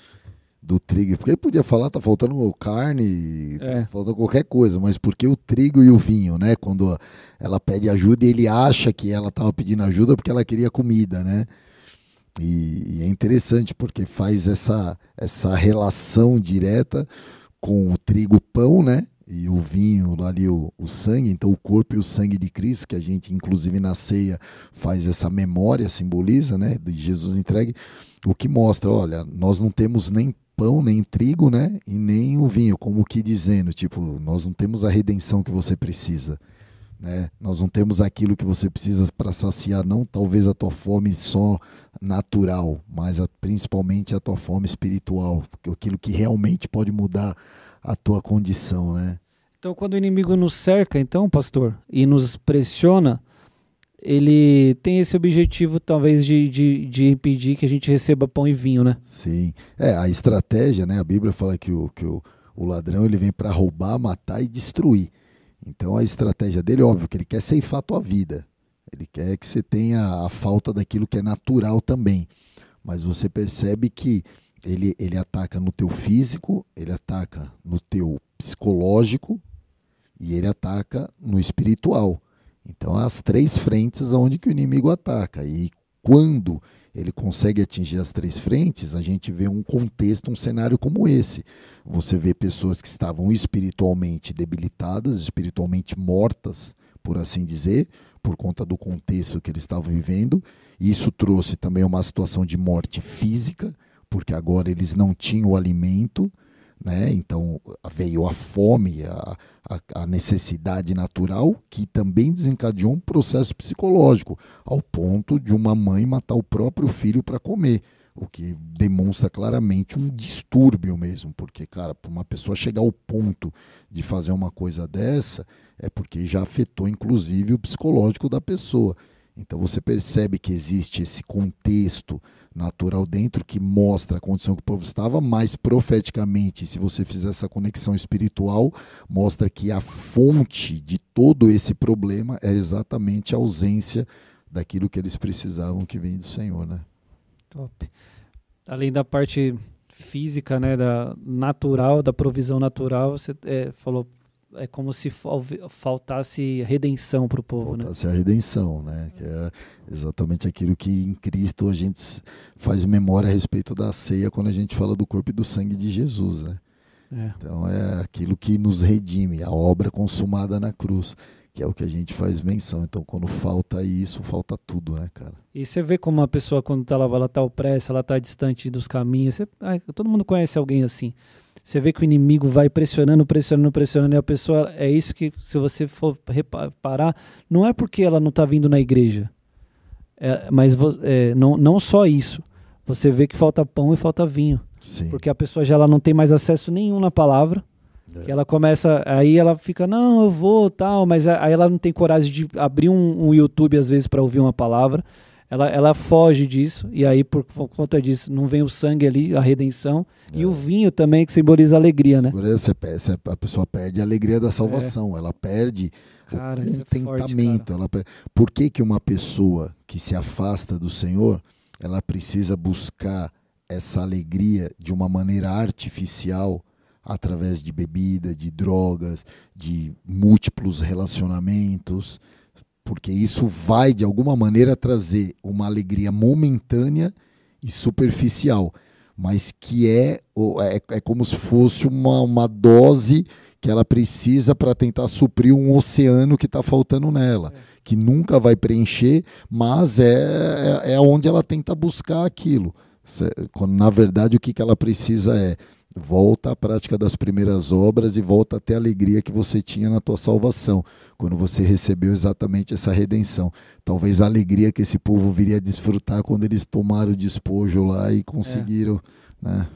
Do trigo. Porque ele podia falar, tá faltando carne, É. tá faltando qualquer coisa, mas porque o trigo e o vinho, né? Quando ela pede ajuda, ele acha que ela estava pedindo ajuda porque ela queria comida, né? E, e é interessante porque faz essa, essa relação direta com o trigo pão, né? E o vinho, ali o, o sangue, então o corpo e o sangue de Cristo, que a gente, inclusive na ceia, faz essa memória, simboliza, né? De Jesus entregue, o que mostra, olha, nós não temos nem pão, nem trigo, né? E nem o vinho, como que dizendo, tipo, nós não temos a redenção que você precisa. Né? Nós não temos aquilo que você precisa para saciar, não talvez a tua fome só natural, mas a- principalmente a tua fome espiritual, aquilo que realmente pode mudar a tua condição, né? Então, quando o inimigo nos cerca, então, pastor, e nos pressiona, ele tem esse objetivo, talvez, de, de, de impedir que a gente receba pão e vinho, né? Sim. É, a estratégia, né? A Bíblia fala que o, que o, o ladrão ele vem para roubar, matar e destruir. Então a estratégia dele, óbvio, que ele quer ceifar a tua vida. Ele quer que você tenha a falta daquilo que é natural também. Mas você percebe que ele, ele ataca no teu físico, ele ataca no teu psicológico e ele ataca no espiritual. Então, as três frentes onde que o inimigo ataca. E quando ele consegue atingir as três frentes, a gente vê um contexto, um cenário como esse. Você vê pessoas que estavam espiritualmente debilitadas, espiritualmente mortas, por assim dizer, por conta do contexto que eles estavam vivendo. Isso trouxe também uma situação de morte física, porque agora eles não tinham alimento, né? Então veio a fome, a, a, a, necessidade natural, que também desencadeou um processo psicológico, ao ponto de uma mãe matar o próprio filho para comer. O que demonstra claramente um distúrbio mesmo, porque, cara, para uma pessoa chegar ao ponto de fazer uma coisa dessa, é porque já afetou inclusive o psicológico da pessoa. Então você percebe que existe esse contexto natural dentro que mostra a condição que o povo estava, mas profeticamente, se você fizer essa conexão espiritual, mostra que a fonte de todo esse problema é exatamente a ausência daquilo que eles precisavam que vem do Senhor, né? Top. Além da parte física, né, da natural, da provisão natural, você é, falou é como se faltasse redenção para o povo, né? faltasse né? a redenção, né? Que é exatamente aquilo que em Cristo a gente faz memória a respeito da ceia quando a gente fala do corpo e do sangue de Jesus, né? É. Então é aquilo que nos redime, a obra consumada na cruz, que é o que a gente faz menção. Então quando falta isso, falta tudo, né, cara? E você vê como uma pessoa quando tá lá, ela tá opressa, ela tá distante dos caminhos. Você, ai, todo mundo conhece alguém assim você vê que o inimigo vai pressionando, pressionando, pressionando, e a pessoa, é isso que, se você for reparar, não é porque ela não está vindo na igreja, é, mas é, não, não só isso. Você vê que falta pão e falta vinho. Sim. Porque a pessoa já ela não tem mais acesso nenhum na palavra. É. Que ela começa, aí ela fica, não, eu vou, tal, mas aí ela não tem coragem de abrir um, um YouTube às vezes para ouvir uma palavra ela, ela foge disso, e aí por, por, conta disso não vem o sangue ali, a redenção, é. e o vinho também que simboliza a alegria, né? Você, a pessoa perde a alegria da salvação, é. ela perde cara, o é contentamento. É ela, por que, que uma pessoa que se afasta do Senhor, ela precisa buscar essa alegria de uma maneira artificial, através de bebida, de drogas, de múltiplos relacionamentos? Porque isso vai de alguma maneira trazer uma alegria momentânea e superficial, mas que é, é, é como se fosse uma, uma dose que ela precisa para tentar suprir um oceano que está faltando nela, é. que nunca vai preencher, mas é, é, é onde ela tenta buscar aquilo. Quando, na verdade, o que, que ela precisa é volta à prática das primeiras obras e volta a ter a alegria que você tinha na tua salvação, quando você recebeu exatamente essa redenção. Talvez a alegria que esse povo viria a desfrutar quando eles tomaram o despojo lá e conseguiram, é. né?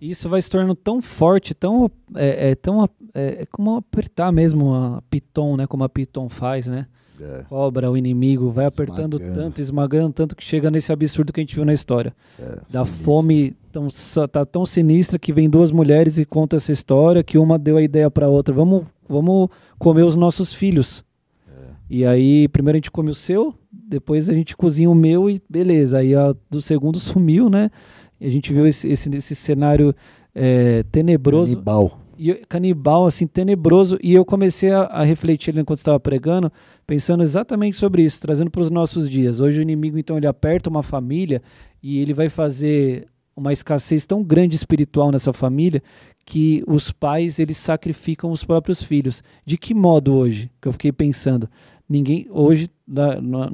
Isso vai se tornando tão forte, tão é, é tão é, é como apertar mesmo a Piton, né? Como a Piton faz, né? É. Cobra o inimigo, vai apertando tanto, esmagando tanto que chega nesse absurdo que a gente viu na história. É, da sinistro. fome tão, tá tão sinistra que vem duas mulheres e conta essa história que uma deu a ideia para outra, vamos, vamos comer os nossos filhos. É. E aí, primeiro a gente come o seu, depois a gente cozinha o meu e beleza. Aí a do segundo sumiu, né? E a gente viu esse, esse, esse cenário é, tenebroso. Canibal e canibal, assim, tenebroso. E eu comecei a, a refletir enquanto estava pregando, pensando exatamente sobre isso, trazendo para os nossos dias. Hoje o inimigo, então, ele aperta uma família e ele vai fazer uma escassez tão grande espiritual nessa família que os pais eles sacrificam os próprios filhos. De que modo hoje? Que eu fiquei pensando. Ninguém hoje, na, na,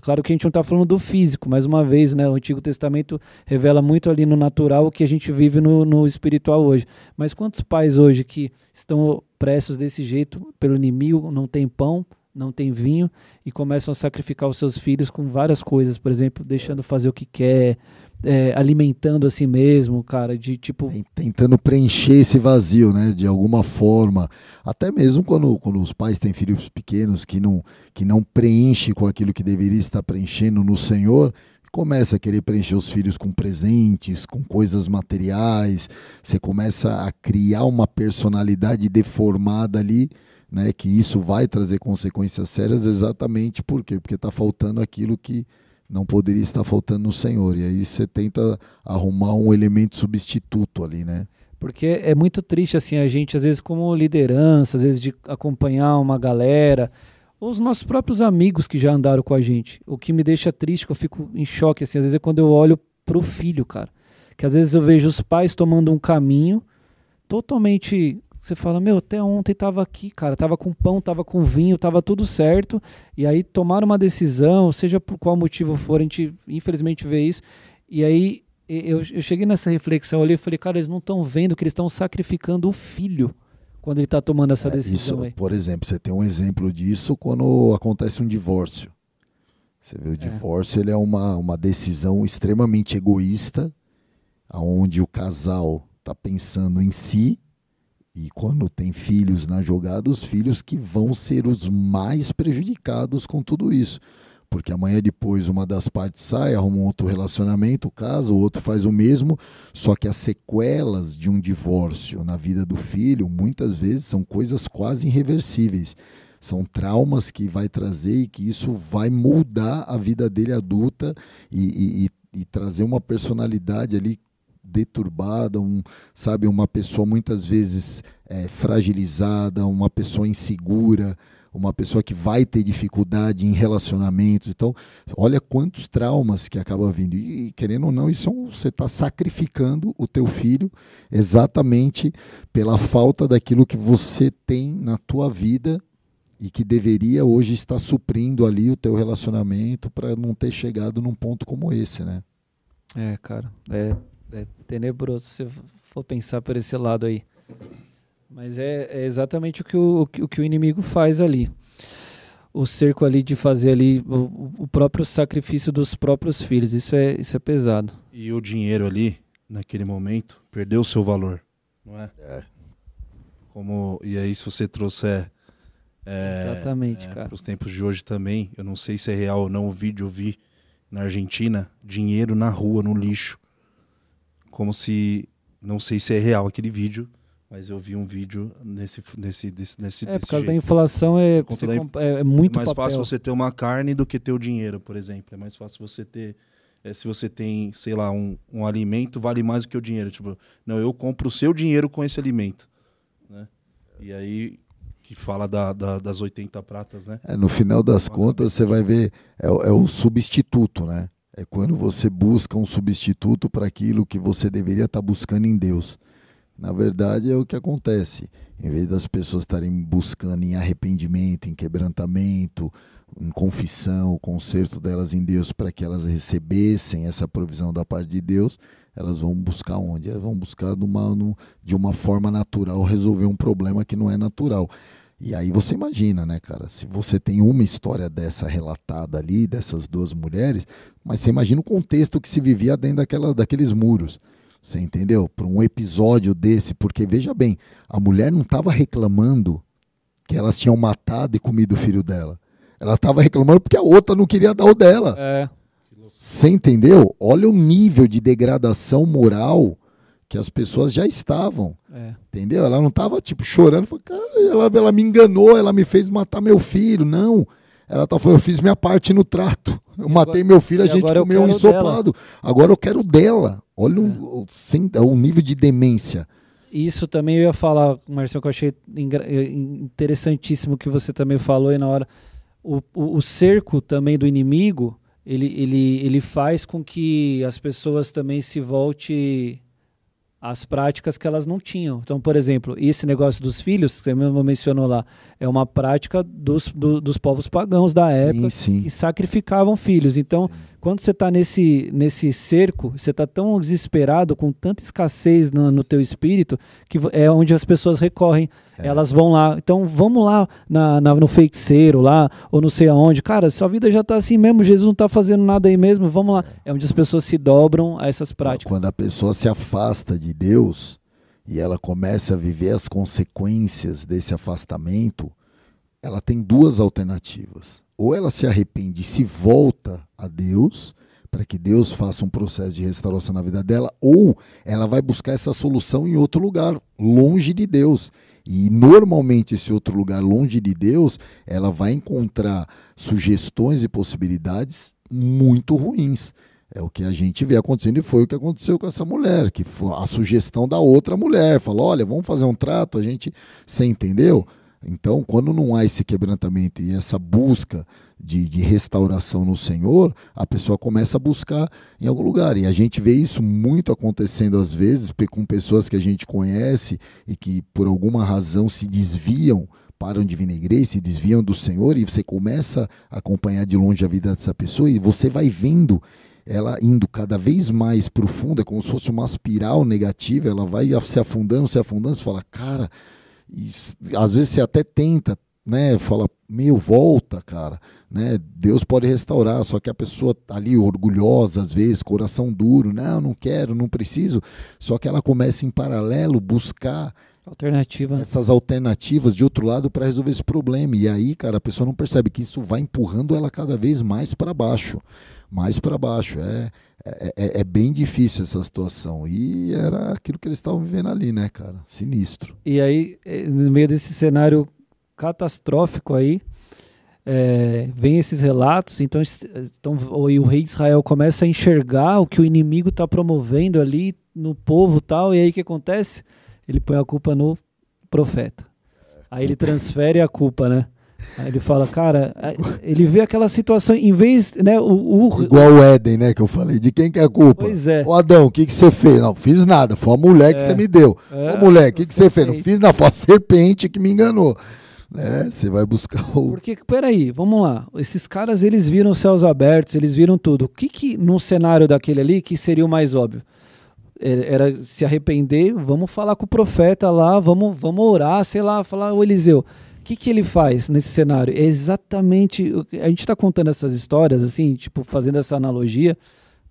claro que a gente não está falando do físico, mais uma vez, né? O Antigo Testamento revela muito ali no natural o que a gente vive no, no espiritual hoje. Mas quantos pais hoje que estão pressos desse jeito pelo inimigo, não tem pão, não tem vinho e começam a sacrificar os seus filhos com várias coisas, por exemplo, deixando fazer o que quer, é, alimentando a si mesmo, cara, de tipo. Tentando preencher esse vazio, né? De alguma forma. Até mesmo quando, quando os pais têm filhos pequenos que não, que não preenche com aquilo que deveria estar preenchendo no Senhor, começa a querer preencher os filhos com presentes, com coisas materiais, você começa a criar uma personalidade deformada ali né, que isso vai trazer consequências sérias exatamente por quê? Porque está faltando aquilo que não poderia estar faltando no Senhor. E aí você tenta arrumar um elemento substituto ali, né? Porque é muito triste, assim, a gente, às vezes, como liderança, às vezes, de acompanhar uma galera, os nossos próprios amigos que já andaram com a gente. O que me deixa triste, que eu fico em choque, assim, às vezes, é quando eu olho pro filho, cara. Que às vezes eu vejo os pais tomando um caminho totalmente. Você fala, meu, até ontem tava aqui, cara, tava com pão, tava com vinho, tava tudo certo. E aí tomaram uma decisão, seja por qual motivo for, a gente infelizmente vê isso. E aí eu, eu cheguei nessa reflexão ali e falei, cara, eles não estão vendo que eles estão sacrificando o filho quando ele está tomando essa É, decisão. isso, por exemplo, você tem um exemplo disso quando acontece um divórcio. Você vê o divórcio, ele é uma, uma decisão extremamente egoísta, onde o casal está pensando em si e quando tem filhos na jogada, os filhos que vão ser os mais prejudicados com tudo isso. Porque amanhã depois uma das partes sai, arruma um outro relacionamento, casa, o outro faz o mesmo, só que as sequelas de um divórcio na vida do filho, muitas vezes são coisas quase irreversíveis. São traumas que vai trazer e que isso vai moldar a vida dele adulta e, e, e, trazer uma personalidade ali deturbada, um, sabe, uma pessoa muitas vezes é, fragilizada, uma pessoa insegura, uma pessoa que vai ter dificuldade em relacionamentos. Então, olha quantos traumas que acaba vindo. E, querendo ou não, isso é um, você está sacrificando o teu filho exatamente pela falta daquilo que você tem na tua vida e que deveria hoje estar suprindo ali o teu relacionamento para não ter chegado num ponto como esse, né? É, cara, é, é tenebroso se for pensar por esse lado aí. Mas é, é exatamente o que o, o que o inimigo faz ali. O cerco ali de fazer ali o, o, próprio sacrifício dos próprios filhos. Isso é, isso é pesado. E o dinheiro ali, naquele momento, perdeu o seu valor, não é? É. Como, e aí, se você trouxer é, Exatamente, é, cara. para os tempos de hoje também, eu não sei se é real ou não, o vídeo eu vi na Argentina, dinheiro na rua, no lixo. Como se, não sei se é real aquele vídeo, mas eu vi um vídeo nesse nesse desse, nesse É, desse por causa da jeito. inflação é, você da comp- é, é muito é mais papel. fácil você ter uma carne do que ter o dinheiro, por exemplo. É mais fácil você ter. é, se você tem, sei lá, um, um alimento, vale mais do que o dinheiro. Tipo, não, eu compro o seu dinheiro com esse alimento. Né? E aí, que fala da, da- das 80 pratas, né? É, no final das contas, você vai ver, é, o- é o substituto, né? É quando você busca um substituto para aquilo que você deveria estar buscando em Deus. Na verdade, é o que acontece. Em vez das pessoas estarem buscando em arrependimento, em quebrantamento, em confissão, o conserto delas em Deus para que elas recebessem essa provisão da parte de Deus, elas vão buscar onde? Elas vão buscar de uma, no- de uma forma natural resolver um problema que não é natural. E aí você imagina, né, cara? Se você tem uma história dessa relatada ali, dessas duas mulheres, mas você imagina o contexto que se vivia dentro daquela, daqueles muros. Você entendeu? Para um episódio desse, porque veja bem, a mulher não estava reclamando que elas tinham matado e comido o filho dela. Ela estava reclamando porque a outra não queria dar o dela. É, Você entendeu? Olha o nível de degradação moral que as pessoas já estavam. é. Entendeu? Ela não tava, tipo, chorando. Falando, cara, ela, ela me enganou, ela me fez matar meu filho. Não. Ela tá falando, eu fiz minha parte no trato. Eu matei agora- meu filho, a gente comeu um ensopado. Agora eu quero dela. Olha o- É. o, sem- o nível de demência. Isso também eu ia falar, Marcelo, que eu achei eh, interessantíssimo que você também falou aí na hora. O, o, o cerco também do inimigo, ele, ele, ele faz com que as pessoas também se volte às práticas que elas não tinham. Então, por exemplo, esse negócio dos filhos, que você mesmo mencionou lá, é uma prática dos, do- dos povos pagãos da época Sim, sim. que sacrificavam filhos. Então, quando você está nesse, nesse cerco, você está tão desesperado, com tanta escassez no, no teu espírito, que é onde as pessoas recorrem. É. Elas vão lá. Então, vamos lá na, na- no feiticeiro lá, ou não sei aonde. Cara, sua vida já está assim mesmo, Jesus não está fazendo nada aí mesmo, vamos lá. É onde as pessoas se dobram a essas práticas. Quando a pessoa se afasta de Deus e ela começa a viver as consequências desse afastamento, ela tem duas alternativas. Ou ela se arrepende e se volta a Deus, para que Deus faça um processo de restauração na vida dela, ou ela vai buscar essa solução em outro lugar, longe de Deus. E normalmente esse outro lugar longe de Deus, ela vai encontrar sugestões e possibilidades muito ruins. É o que a gente vê acontecendo e foi o que aconteceu com essa mulher, que foi a sugestão da outra mulher. Falou: olha, vamos fazer um trato, a gente. Você entendeu? Então, quando não há esse quebrantamento e essa busca de, de, restauração no Senhor, a pessoa começa a buscar em algum lugar. E a gente vê isso muito acontecendo às vezes com pessoas que a gente conhece e que por alguma razão se desviam, param de vir na igreja, se desviam do Senhor, e você começa a acompanhar de longe a vida dessa pessoa e você vai vendo ela indo cada vez mais profunda, como se fosse uma espiral negativa, ela vai se afundando, se afundando, você fala, cara, isso, às vezes você até tenta, né, fala, meu, volta, cara, né, Deus pode restaurar, só que a pessoa tá ali orgulhosa, às vezes, coração duro, não, não quero, não preciso, só que ela começa em paralelo buscar Alternativa. Essas alternativas de outro lado para resolver esse problema. E aí, cara, a pessoa não percebe que isso vai empurrando ela cada vez mais para baixo mais para baixo. É, é, é, é, bem difícil essa situação. E era aquilo que eles estavam vivendo ali, né, cara? Sinistro. E aí, eh, no meio desse cenário catastrófico aí, é, vem esses relatos, então, então e o rei de Israel começa a enxergar o que o inimigo está promovendo ali no povo tal, e aí o que acontece? Ele põe a culpa no profeta. Aí ele transfere a culpa, né? Aí ele fala, cara, ele vê aquela situação, em vez, né, o, o... Igual o Éden, né, que eu falei, de quem que é a culpa? Pois é. O Adão, o que que você fez? Não, fiz nada, foi a mulher que é. você me deu. É, Ô mulher, o que que você fez? Não fiz nada, foi a serpente que me enganou. Né? Você vai buscar o... Porque, peraí, vamos lá, esses caras, eles viram céus abertos, eles viram tudo. O que que, num cenário daquele ali, que seria o mais óbvio? Era se arrepender, vamos falar com o profeta lá, vamos, vamos orar, sei lá, falar, o Eliseu o que, que ele faz nesse cenário? É exatamente. A gente está contando essas histórias, assim, tipo, fazendo essa analogia.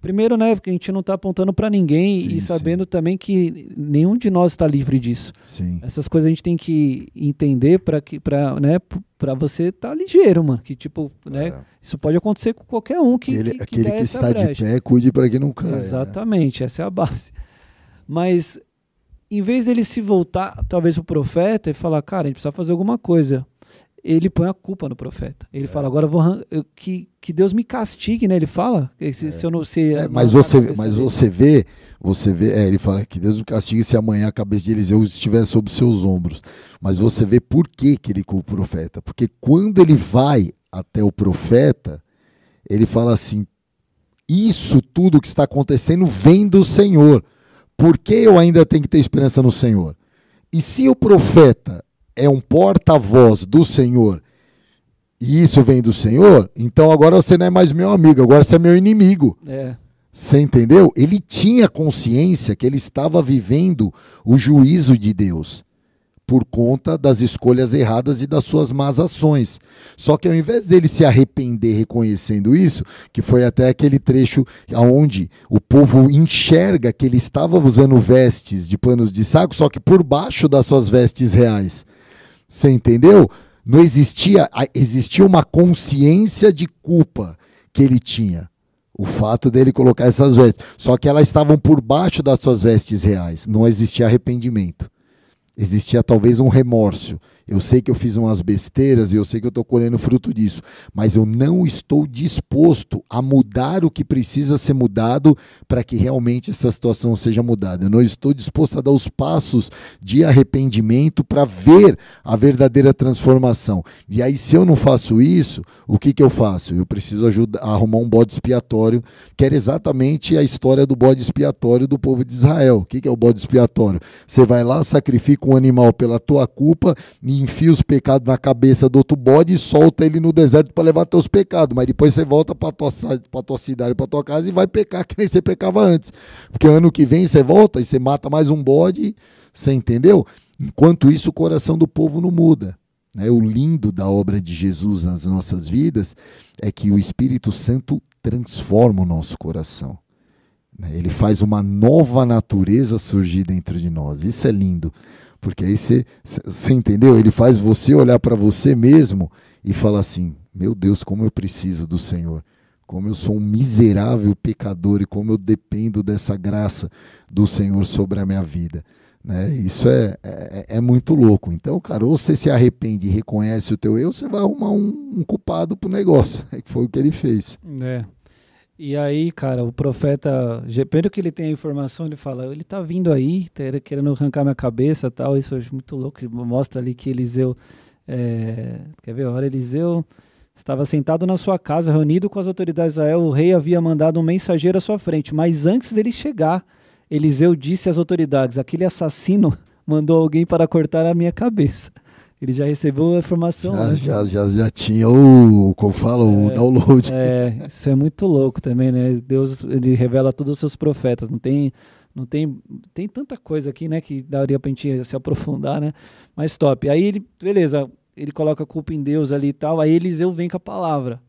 Primeiro, né, porque a gente não está apontando para ninguém sim, e sabendo sim. também que nenhum de nós está livre disso. Sim. Essas coisas a gente tem que entender para que, para, né, para você estar tá ligeiro, mano. Que tipo, né, é. isso pode acontecer com qualquer um que, Ele, que, que aquele que está brecha. de pé, cuide para que não caia. Né? Exatamente, né? essa é a base. Mas em vez dele se voltar, talvez, o profeta e falar, cara, a gente precisa fazer alguma coisa, ele põe a culpa no profeta. Ele é. fala, agora vou que, que Deus me castigue, né? Ele fala, se, é. se eu não sei. É, mas você, mas você vê, você vê, é, ele fala que Deus me castigue se amanhã a cabeça de Eliseu estiver sobre seus ombros. Mas você vê por que, que ele culpa o profeta. Porque quando ele vai até o profeta, ele fala assim: Isso tudo que está acontecendo vem do Senhor. Por que eu ainda tenho que ter esperança no Senhor? E se o profeta é um porta-voz do Senhor e isso vem do Senhor, então agora você não é mais meu amigo, agora você é meu inimigo. É. Você entendeu? Ele tinha consciência que ele estava vivendo o juízo de Deus por conta das escolhas erradas e das suas más ações. Só que ao invés dele se arrepender reconhecendo isso, que foi até aquele trecho onde o povo enxerga que ele estava usando vestes de panos de saco, só que por baixo das suas vestes reais. Você entendeu? Não existia, existia uma consciência de culpa que ele tinha. O fato dele colocar essas vestes. Só que elas estavam por baixo das suas vestes reais. Não existia arrependimento existia talvez um remorso. Eu sei que eu fiz umas besteiras e eu sei que eu estou colhendo fruto disso, mas eu não estou disposto a mudar o que precisa ser mudado para que realmente essa situação seja mudada. Eu não estou disposto a dar os passos de arrependimento para ver a verdadeira transformação. E aí, se eu não faço isso, o que, que eu faço? Eu preciso ajudar, arrumar um bode expiatório, que era exatamente a história do bode expiatório do povo de Israel. O que, que é o bode expiatório? Você vai lá, sacrifica um animal pela tua culpa e enfia os pecados na cabeça do outro bode e solta ele no deserto para levar teus pecados. Mas depois você volta para tua, pra tua cidade, para tua casa e vai pecar que nem você pecava antes. Porque ano que vem você volta e você mata mais um bode, você entendeu? Enquanto isso, o coração do povo não muda. Né? O lindo da obra de Jesus nas nossas vidas é que o Espírito Santo transforma o nosso coração. Né? Ele faz uma nova natureza surgir dentro de nós. Isso é lindo. Porque aí você, você entendeu? Ele faz você olhar para você mesmo e falar assim: meu Deus, como eu preciso do Senhor. Como eu sou um miserável pecador e como eu dependo dessa graça do Senhor sobre a minha vida. Né? Isso é, é, é, muito louco. Então, cara, ou você se arrepende e reconhece o teu erro, você vai arrumar um, um culpado pro negócio. É que foi o que ele fez. É. E aí, cara, o profeta, primeiro que ele tem a informação, ele fala, ele tá vindo aí, tá querendo arrancar minha cabeça tal, isso é muito louco, mostra ali que Eliseu, é, quer ver, hora Eliseu estava sentado na sua casa, reunido com as autoridades de Israel, o rei havia mandado um mensageiro à sua frente, mas antes dele chegar, Eliseu disse às autoridades, aquele assassino mandou alguém para cortar a minha cabeça. Ele já recebeu a informação. Já, já, já, já, tinha o, como fala, o é, download. É, isso é muito louco também, né? Deus, ele revela todos os seus profetas. Não tem, não tem, tem tanta coisa aqui, né, que daria pra gente se aprofundar, né? Mas top. Aí ele, beleza, ele coloca a culpa em Deus ali e tal. Aí Eliseu vem com a palavra.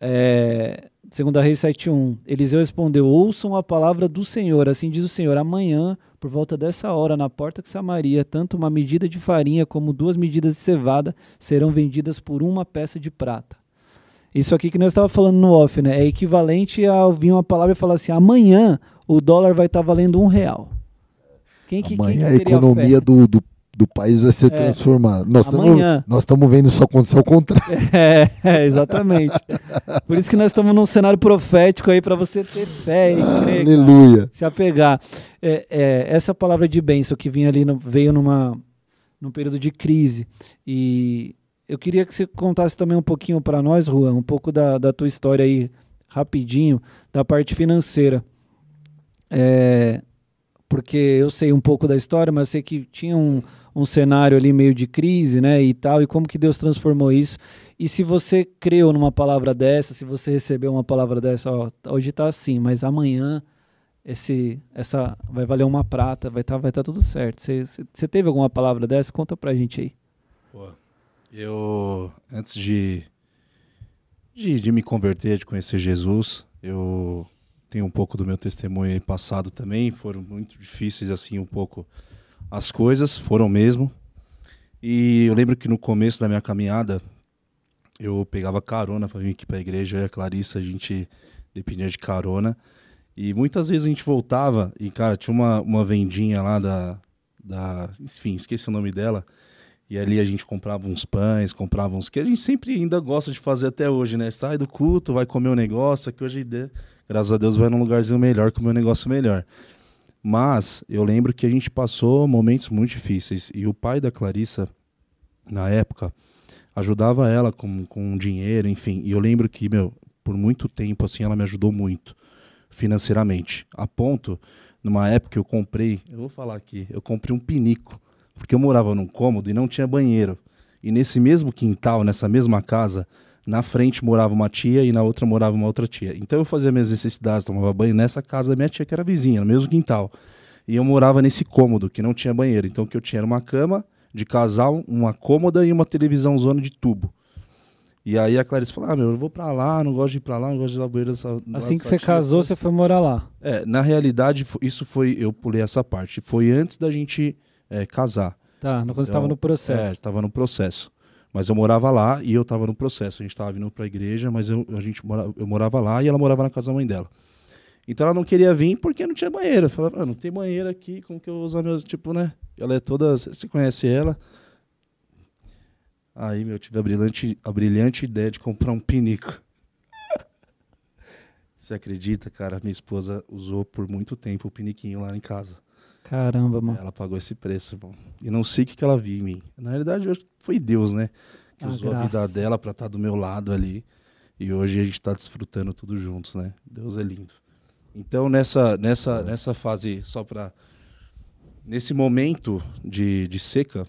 É, segunda Reis 7.1, Eliseu respondeu, ouçam a palavra do Senhor, assim diz o Senhor, amanhã por volta dessa hora, na porta de Samaria, tanto uma medida de farinha como duas medidas de cevada serão vendidas por uma peça de prata. Isso aqui que nós estávamos falando no off, né? É equivalente a vir uma palavra e falar assim: amanhã o dólar vai estar tá valendo um real. Quem que, amanhã quem que a economia do, do do país vai ser é, transformada. Nós estamos vendo isso acontecer ao contrário. É, é, exatamente. Por isso que nós estamos num cenário profético aí para você ter fé e crer, Aleluia. Cara, se apegar. É, é, essa palavra de bênção que vinha ali no, veio numa num período de crise e eu queria que você contasse também um pouquinho para nós, Juan, um pouco da, da tua história aí, rapidinho, da parte financeira. É, porque eu sei um pouco da história, mas sei que tinha um, um cenário ali meio de crise, né, e tal, e como que Deus transformou isso. E se você creu numa palavra dessa, se você recebeu uma palavra dessa, ó, hoje está assim, mas amanhã esse, essa vai valer uma prata, vai tá, vai tá tudo certo. Você teve alguma palavra dessa? Conta pra gente aí. Pô, eu, antes de, de, de me converter, de conhecer Jesus, eu tenho um pouco do meu testemunho passado também, foram muito difíceis assim um pouco as coisas foram mesmo. E eu lembro que no começo da minha caminhada, eu pegava carona para vir aqui para a igreja, eu e a Clarissa, a gente dependia de carona. E muitas vezes a gente voltava e, cara, tinha uma, uma vendinha lá da, da. Enfim, esqueci o nome dela. E ali a gente comprava uns pães, comprava uns. que a gente sempre ainda gosta de fazer até hoje, né? Sai do culto, vai comer um negócio, que hoje, graças a Deus, vai num lugarzinho melhor, comer um negócio melhor. Mas eu lembro que a gente passou momentos muito difíceis e o pai da Clarissa, na época, ajudava ela com, com dinheiro, enfim. E eu lembro que, meu, por muito tempo, assim, ela me ajudou muito financeiramente. A ponto, numa época eu comprei, eu vou falar aqui, eu comprei um pinico, porque eu morava num cômodo e não tinha banheiro. E nesse mesmo quintal, nessa mesma casa, na frente morava uma tia e na outra morava uma outra tia. Então eu fazia minhas necessidades, tomava banho nessa casa da minha tia, que era vizinha, no mesmo quintal. E eu morava nesse cômodo, que não tinha banheiro. Então o que eu tinha era uma cama de casal, uma cômoda e uma televisão zona de tubo. E aí a Clarice falou: Ah, meu, eu vou pra lá, não gosto de ir pra lá, não gosto de ir lá banheiro dessa. Assim que você casou, você foi morar lá. É, na realidade, isso foi. Eu pulei essa parte. Foi antes da gente é, casar. Tá, quando então, você estava no processo. É, estava no processo. Mas eu morava lá e eu estava no processo. A gente estava vindo para a igreja, mas eu, a gente mora, eu morava lá e ela morava na casa da mãe dela. Então ela não queria vir porque não tinha banheiro. Eu falava, ah, não tem banheiro aqui, como que eu vou usar meus. Tipo, né? Ela é toda. Você conhece ela? Aí, meu, eu tive a brilhante, a brilhante ideia de comprar um pinico. Você acredita, cara? Minha esposa usou por muito tempo o piniquinho lá em casa. Caramba, mano. Ela pagou esse preço, irmão. E não sei o que, que ela viu em mim. Na realidade, foi Deus, né? Que ah, usou graça. a vida dela para estar tá do meu lado ali. E hoje a gente está desfrutando tudo juntos, né? Deus é lindo. Então, nessa, nessa, nessa fase, só para. Nesse momento de, de seca,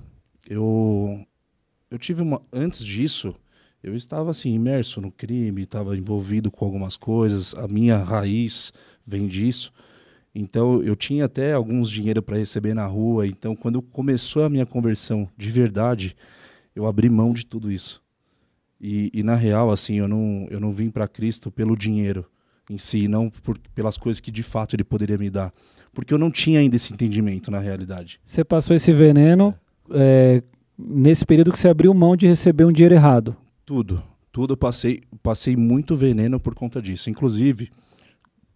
eu, eu tive uma. Antes disso, eu estava assim, imerso no crime, estava envolvido com algumas coisas, a minha raiz vem disso. Então eu tinha até alguns dinheiro para receber na rua. Então quando começou a minha conversão de verdade, eu abri mão de tudo isso. E, e na real, assim, eu não, eu não vim para Cristo pelo dinheiro em si, não por, pelas coisas que de fato Ele poderia me dar, porque eu não tinha ainda esse entendimento na realidade. Você passou esse veneno é. Nesse período que você abriu mão de receber um dinheiro errado? Tudo, tudo eu passei, passei muito veneno por conta disso. Inclusive,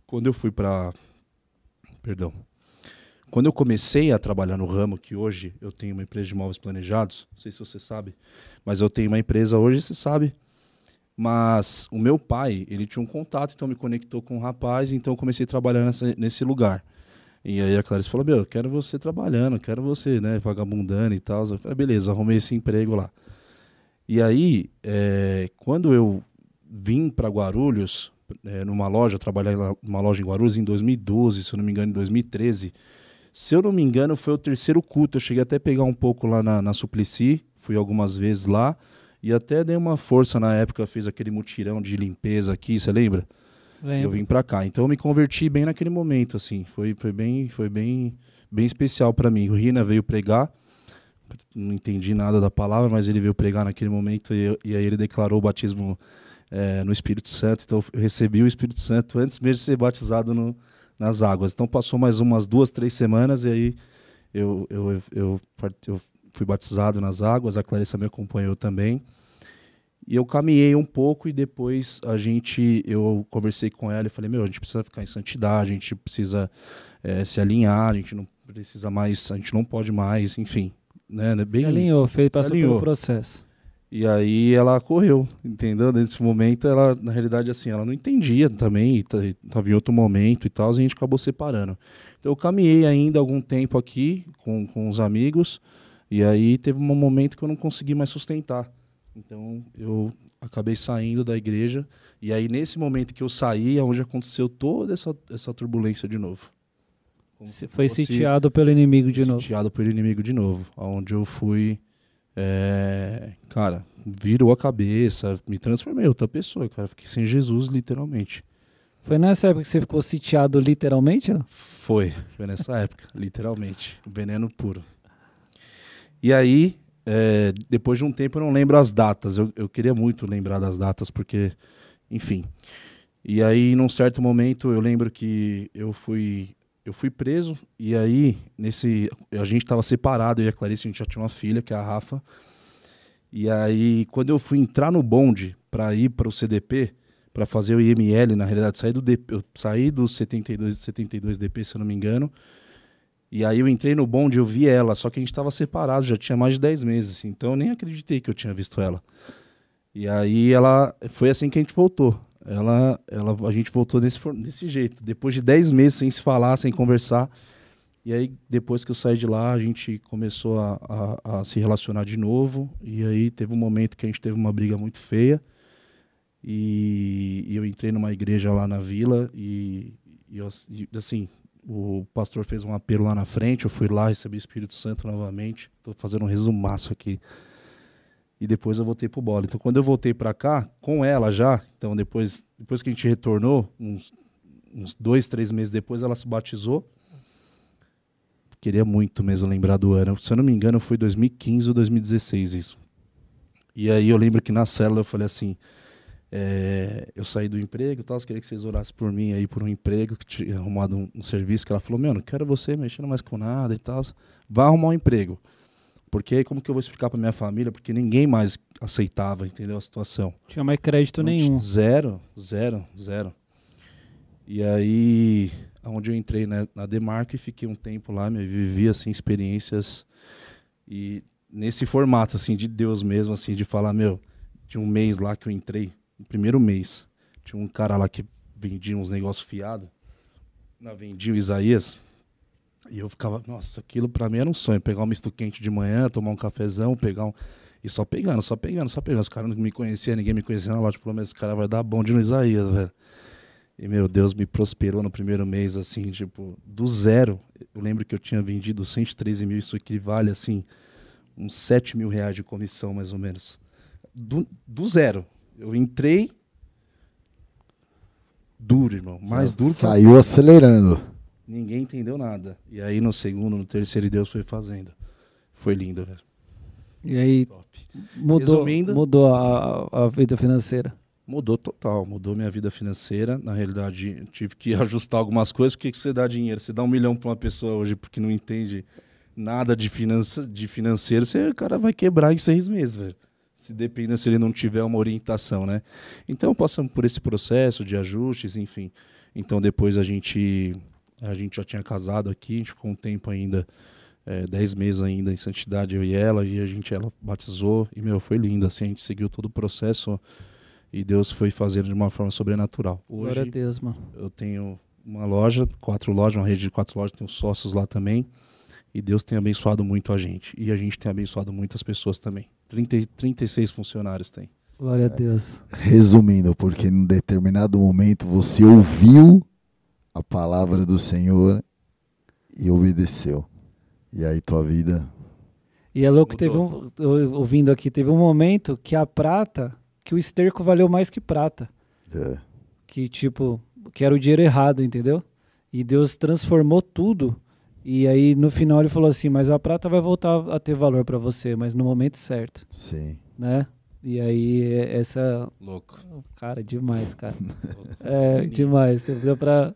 quando eu fui para perdão. Quando eu comecei a trabalhar no ramo, que hoje eu tenho uma empresa de móveis planejados, não sei se você sabe, mas eu tenho uma empresa hoje, você sabe. Mas o meu pai, ele tinha um contato, então me conectou com um rapaz, então eu comecei a trabalhar nessa, nesse lugar. E aí a Clarice falou: Meu, eu quero você trabalhando, quero você, né, vagabundando e tal. Eu falei: Beleza, arrumei esse emprego lá. E aí, é, quando eu vim para Guarulhos, é, numa loja, trabalhei numa loja em Guarulhos em 2012, se eu não me engano, em 2013. Se eu não me engano, foi o terceiro culto. Eu cheguei até a pegar um pouco lá na, na Suplicy, fui algumas vezes lá. E até dei uma força na época, fiz aquele mutirão de limpeza aqui, você lembra? Lembro. Eu vim para cá. Então eu me converti bem naquele momento, assim. Foi, foi bem, foi bem, bem especial para mim. O Rina veio pregar, não entendi nada da palavra, mas ele veio pregar naquele momento e, e aí ele declarou o batismo é, no Espírito Santo. Então eu recebi o Espírito Santo antes mesmo de ser batizado no, nas águas. Então passou mais umas duas, três semanas e aí eu, eu, eu, eu, fui batizado nas águas. A Clarissa me acompanhou também. E eu caminhei um pouco e depois a gente, eu conversei com ela e falei, meu, a gente precisa ficar em santidade, a gente precisa é, se alinhar, a gente não precisa mais, a gente não pode mais, enfim. Né, né bem, se alinhou, fez, passou alinhou. pelo processo. E aí ela correu, entendeu? Nesse momento, ela, na realidade, assim, ela não entendia também, estava em outro momento e tal, e a gente acabou separando. Então eu caminhei ainda algum tempo aqui com, com os amigos, e aí teve um momento que eu não consegui mais sustentar. Então eu acabei saindo da igreja e aí nesse momento que eu saí é onde aconteceu toda essa, essa turbulência de novo. Você foi sitiado pelo inimigo de novo. Sitiado pelo inimigo de novo, onde eu fui, é, cara, virou a cabeça, me transformei outra pessoa, cara, fiquei sem Jesus literalmente. Foi nessa época que você ficou sitiado literalmente, não? Foi, foi nessa época, literalmente, veneno puro. E aí é, depois de um tempo eu não lembro as datas. Eu, eu queria muito lembrar das datas, porque, enfim. E aí, num certo momento, eu lembro que eu fui eu fui preso e aí nesse a gente estava separado eu e a Clarice a gente já tinha uma filha que é a Rafa e aí quando eu fui entrar no bonde para ir para o CDP para fazer o IML na realidade saí do DP, eu saí do 72 72 DP se eu não me engano e aí eu entrei no bonde, eu vi ela, só que a gente estava separado, já tinha mais de 10 meses, então eu nem acreditei que eu tinha visto ela. E aí ela foi assim que a gente voltou. Ela, ela, a gente voltou desse, desse jeito, depois de 10 meses sem se falar, sem conversar. E aí, depois que eu saí de lá, a gente começou a, a, a, se relacionar de novo. E aí teve um momento que a gente teve uma briga muito feia. E, e eu entrei numa igreja lá na vila e, e, eu, assim, o pastor fez um apelo lá na frente, eu fui lá, recebi o Espírito Santo novamente. Estou fazendo um resumaço aqui. E depois eu voltei pro bola. Então, quando eu voltei para cá, com ela já, então depois, depois que a gente retornou, uns, uns dois, três meses depois, ela se batizou. Queria muito mesmo lembrar do ano. Se eu não me engano, foi 2015 ou 2016 isso. E aí eu lembro que na célula eu falei assim, é, eu saí do emprego e tal, queria que vocês orassem por mim aí, por um emprego, que tinha arrumado um, um, serviço, que ela falou, meu, não quero você mexendo mais com nada e tal, vá arrumar um emprego. Porque aí como que eu vou explicar para minha família? Porque ninguém mais aceitava, entendeu, a situação. Tinha mais crédito não nenhum. Zero, zero, zero. E aí, onde eu entrei né, na Demarco e fiquei um tempo lá, me vivi, assim, experiências e nesse formato, assim, de Deus mesmo, assim, de falar, meu, tinha um mês lá que eu entrei, no primeiro mês, tinha um cara lá que vendia uns negócios fiados. Vendia o Isaías. E eu ficava, nossa, aquilo para mim era um sonho. Pegar um misto quente de manhã, tomar um cafezão, pegar um. E só pegando, só pegando, só pegando. Os caras não me conheciam, ninguém me conhecia na loja. Falou, mas esse cara vai dar bom de no Isaías, velho. E, meu Deus, me prosperou no primeiro mês, assim, tipo, do zero. Eu lembro que eu tinha vendido 113 mil, isso equivale, assim, uns 7 mil reais de comissão, mais ou menos. Do, do zero. Eu entrei duro, irmão. Mais duro Saiu que... acelerando. Ninguém entendeu nada. E aí no segundo, no terceiro, Deus foi fazendo. Foi lindo, velho. E aí mudou, Resumindo, mudou a, a vida financeira. Mudou total, mudou minha vida financeira. Na realidade, tive que ajustar algumas coisas. Por que você dá dinheiro? Você dá um milhão para uma pessoa hoje porque não entende nada de, finança, de financeiro, você, o cara vai quebrar em seis meses, velho se dependa se ele não tiver uma orientação, né? Então passamos por esse processo de ajustes, enfim. Então depois a gente A gente já tinha casado aqui, a gente ficou um tempo ainda, é, dez meses ainda em santidade, eu e ela, e a gente, ela batizou, e, meu, foi lindo, assim, a gente seguiu todo o processo e Deus foi fazendo de uma forma sobrenatural. Hoje, Glória a Deus, mano. eu tenho uma loja, quatro lojas, uma rede de quatro lojas, tenho sócios lá também, e Deus tem abençoado muito a gente, e a gente tem abençoado muitas pessoas também. 30, e- 36 funcionários tem. Glória a Deus. Resumindo, porque em determinado momento você ouviu a palavra do Senhor e obedeceu. E aí tua vida. E é louco teve um. Ouvindo aqui, teve um momento que a prata, que o esterco valeu mais que prata. é, Que, tipo, que era o dinheiro errado, entendeu? E Deus transformou tudo. E aí, no final, ele falou assim: Mas a prata vai voltar a ter valor pra você, mas no momento certo, sim. né? E aí, é- essa. Louco. Cara, demais, cara. É, demais. Deu pra.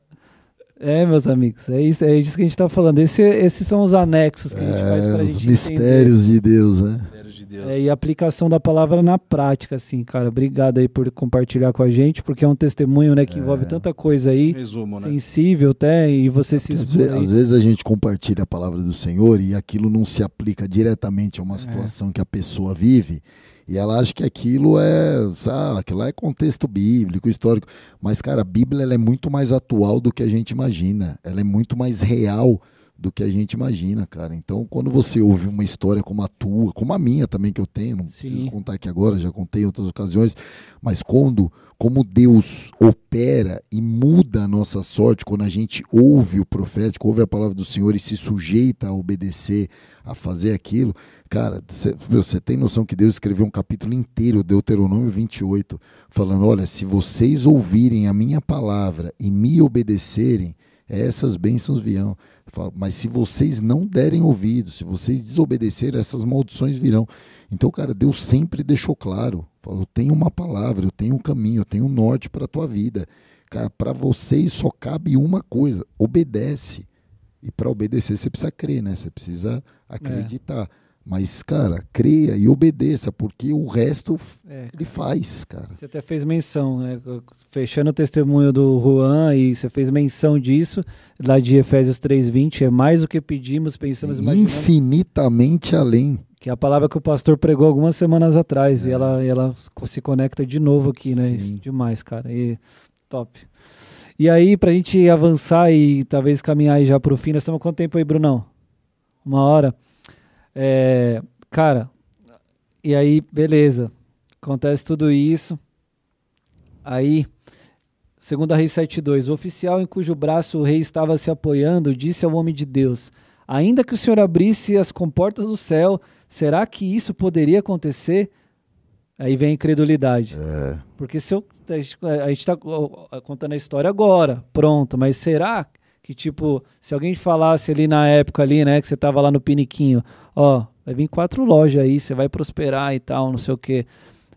É, meus amigos, é isso, é isso que a gente tá falando. Esse, esses são os anexos que a gente faz pra É, gente os mistérios de Deus, né? Deus. É, e a aplicação da palavra na prática, assim, cara. Obrigado aí por compartilhar com a gente, porque é um testemunho, né, que envolve tanta coisa aí, Resumo, né? sensível até, e você se Às, ve- aí. às vezes a gente compartilha a palavra do Senhor e aquilo não se aplica diretamente a É. uma situação que a pessoa vive. E ela acha que aquilo é, sabe, aquilo é contexto bíblico, histórico. Mas, cara, a Bíblia ela é muito mais atual do que a gente imagina. Ela é muito mais real do que a gente imagina, cara. Então, quando você ouve uma história como a tua, como a minha também que eu tenho, não preciso Sim. contar aqui agora, já contei em outras ocasiões, mas quando, como Deus opera e muda a nossa sorte, quando a gente ouve o profético, ouve a palavra do Senhor e se sujeita a obedecer, a fazer aquilo, cara, você tem noção que Deus escreveu um capítulo inteiro, Deuteronômio 28, falando: olha, se vocês ouvirem a minha palavra e me obedecerem, essas bênçãos virão. Fala, Mas se vocês não derem ouvido, se vocês desobedecerem, essas maldições virão. Então, cara, Deus sempre deixou claro: falou, eu tenho uma palavra, eu tenho um caminho, eu tenho um norte para a tua vida. Cara, para vocês só cabe uma coisa: obedece. E para obedecer, você precisa crer, né? Você precisa acreditar. Mas, cara, creia e obedeça, porque o resto É, ele faz, cara. Você até fez menção, né? Fechando o testemunho do Juan, e você fez menção disso, lá de Efésios 3,20, é mais o que pedimos, pensamos, imaginamos. Infinitamente além. Que é a palavra que o pastor pregou algumas semanas atrás, e ela, e ela se conecta de novo aqui, né? Sim. Demais, cara. E top. E aí, pra gente avançar e talvez caminhar aí já pro fim, nós estamos quanto tempo aí, Brunão? Uma hora? É, cara, e aí, beleza. Acontece tudo isso. Aí, segundo a Rei 7.2, o oficial em cujo braço o rei estava se apoiando disse ao homem de Deus, ainda que o senhor abrisse as comportas do céu, será que isso poderia acontecer? Aí vem a incredulidade. É, Porque se eu, a gente está contando a história agora, pronto, mas será que, tipo, se alguém falasse ali na época ali, né, que você tava lá no Piniquinho, ó, vai vir quatro lojas aí, você vai prosperar e tal, não sei o quê.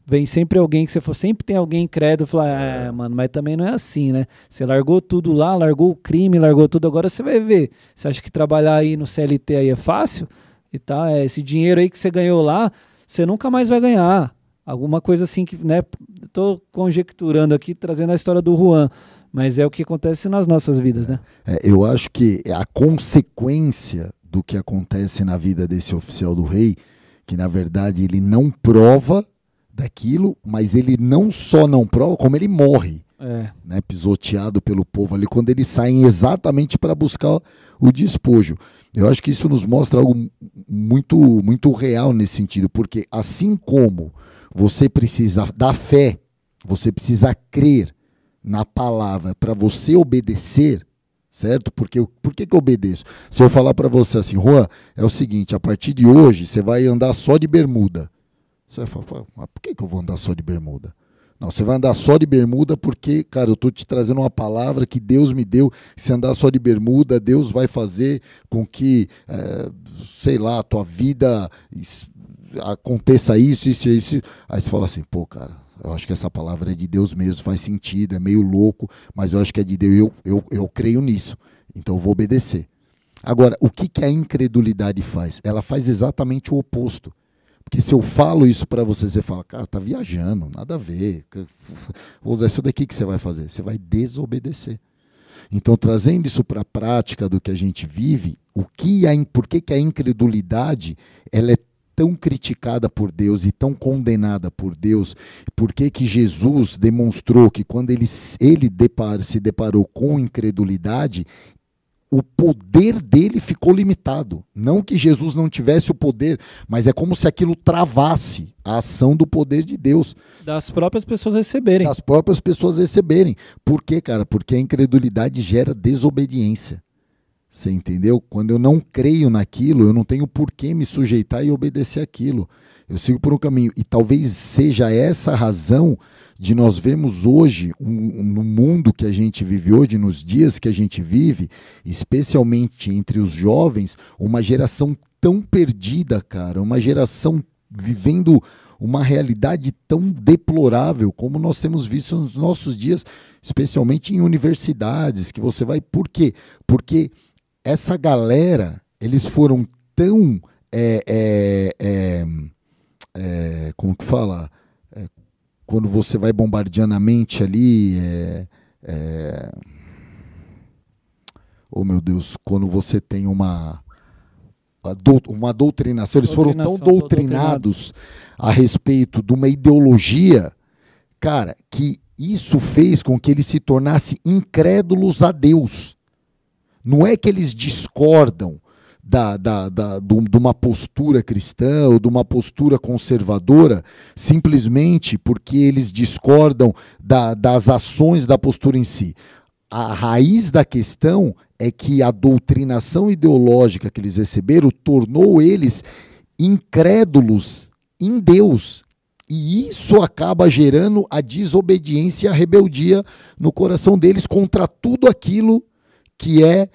Vem sempre alguém que você for, sempre tem alguém incrédulo falar, é, mano, mas também não é assim, né? Você largou tudo lá, largou o crime, largou tudo, agora você vai ver. Você acha que trabalhar aí no CLT aí é fácil? E tal, é, esse dinheiro aí que você ganhou lá, você nunca mais vai ganhar. Alguma coisa assim que, né, tô conjecturando aqui, trazendo a história do Juan, mas é o que acontece nas nossas vidas, né? É, eu acho que a consequência do que acontece na vida desse oficial do rei, que na verdade ele não prova daquilo, mas ele não só não prova, como ele morre, É, né, pisoteado pelo povo ali, quando eles saem exatamente para buscar o despojo. Eu acho que isso nos mostra algo muito, muito real nesse sentido, porque assim como você precisa da fé, você precisa crer na palavra para você obedecer, certo? Porque eu- por que, que eu obedeço? Se eu falar para você assim, Juan, é o seguinte, a partir de hoje você vai andar só de bermuda. Você vai falar, "Pô, mas por que, que eu vou andar só de bermuda? Não, você vai andar só de bermuda porque, cara, eu tô te trazendo uma palavra que Deus me deu. Se andar só de bermuda, Deus vai fazer com que, eh, sei lá, a tua vida aconteça isso, isso e isso. Aí você fala assim, pô, cara, eu acho que essa palavra é de Deus mesmo, faz sentido, é meio louco, mas eu acho que é de Deus, eu, eu, eu creio nisso, então eu vou obedecer. Agora, o que, que a incredulidade faz? Ela faz exatamente o oposto. Porque se eu falo isso para você, você fala, cara, tá viajando, nada a ver. Vou usar isso daqui que você vai fazer. Você vai desobedecer. Então, trazendo isso para a prática do que a gente vive, o que a, por que, que a incredulidade ela é tão criticada por Deus e tão condenada por Deus? Por que, que Jesus demonstrou que quando ele, ele depar, se deparou com incredulidade, o poder dele ficou limitado. Não que Jesus não tivesse o poder, mas é como se aquilo travasse a ação do poder de Deus. Das próprias pessoas receberem. Das próprias pessoas receberem. Por quê, cara? Porque a incredulidade gera desobediência. Você entendeu? Quando eu não creio naquilo, eu não tenho por que me sujeitar e obedecer aquilo. Eu sigo por um caminho. E talvez seja essa a razão de nós vermos hoje, um, no mundo que a gente vive hoje, nos dias que a gente vive, especialmente entre os jovens, uma geração tão perdida, cara, uma geração vivendo uma realidade tão deplorável como nós temos visto nos nossos dias, especialmente em universidades, que você vai. Por quê? Porque essa galera, eles foram tão. É, é, é, é como que fala? quando você vai bombardeando a mente ali, é, é... oh meu Deus, quando você tem uma uma doutrinação, eles foram tão doutrinados a respeito de uma ideologia, cara, que isso fez com que eles se tornassem incrédulos a Deus. Não é que eles discordam, da, da, da, de uma postura cristã ou de uma postura conservadora, simplesmente porque eles discordam da, das ações da postura em si. A raiz da questão é que a doutrinação ideológica que eles receberam tornou eles incrédulos em Deus. E isso acaba gerando a desobediência e a rebeldia no coração deles contra tudo aquilo que é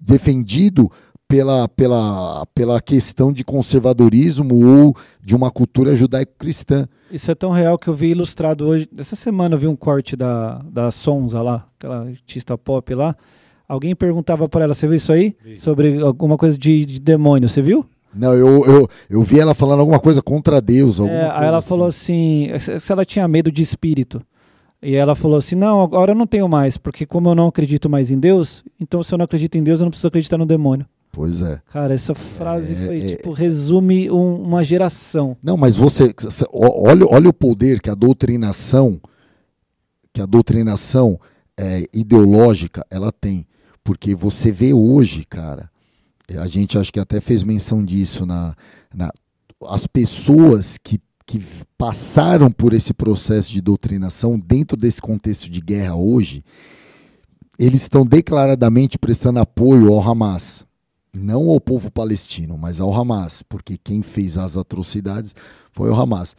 defendido pela, pela, pela questão de conservadorismo ou de uma cultura judaico-cristã. Isso é tão real que eu vi ilustrado hoje. Essa semana eu vi um corte da, da Sonza lá, aquela artista pop lá. Alguém perguntava para ela, você viu isso aí? Vi. Sobre alguma coisa de, de demônio, você viu? Não, eu, eu, eu vi ela falando alguma coisa contra Deus. Alguma é, aí ela assim. falou assim, se ela tinha medo de espírito. E ela falou assim: Não, agora eu não tenho mais, porque como eu não acredito mais em Deus, então se eu não acredito em Deus, eu não preciso acreditar no demônio. Pois é. Cara, essa frase é, foi, é, tipo, resume um, uma geração. Não, mas você, olha, olha o poder que a doutrinação, que a doutrinação é, ideológica, ela tem. Porque você vê hoje, cara, a gente acho que até fez menção disso na, na as pessoas que, que passaram por esse processo de doutrinação dentro desse contexto de guerra hoje, eles estão declaradamente prestando apoio ao Hamas não ao povo palestino, mas ao Hamas, porque quem fez as atrocidades foi o Hamas,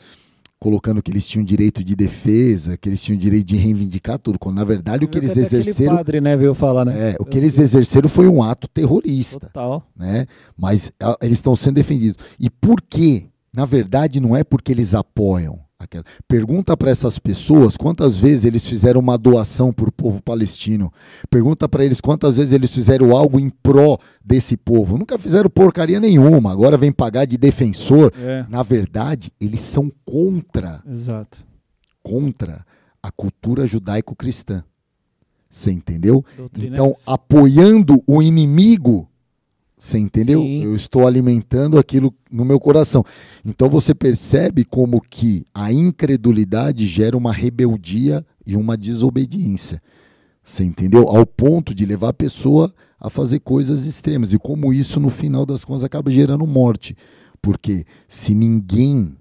colocando que eles tinham direito de defesa, que eles tinham direito de reivindicar tudo, quando na verdade o que eles exerceram, padre, né, veio falar, né? É, o que eles exerceram foi um ato terrorista, Total. né? Mas a, eles estão sendo defendidos. E por quê? Na verdade, não é porque eles apoiam, Aquela. Pergunta para essas pessoas quantas vezes eles fizeram uma doação para o povo palestino. Pergunta para eles quantas vezes eles fizeram algo em pró desse povo. Nunca fizeram porcaria nenhuma. Agora vem pagar de defensor. É. Na verdade, eles são contra. Exato. Contra a cultura judaico-cristã. Você entendeu? Então, apoiando o inimigo você entendeu? Sim. Eu estou alimentando aquilo no meu coração. Então você percebe como que a incredulidade gera uma rebeldia e uma desobediência. Você entendeu? Ao ponto de levar a pessoa a fazer coisas extremas. E como isso, no final das contas, acaba gerando morte. Porque se ninguém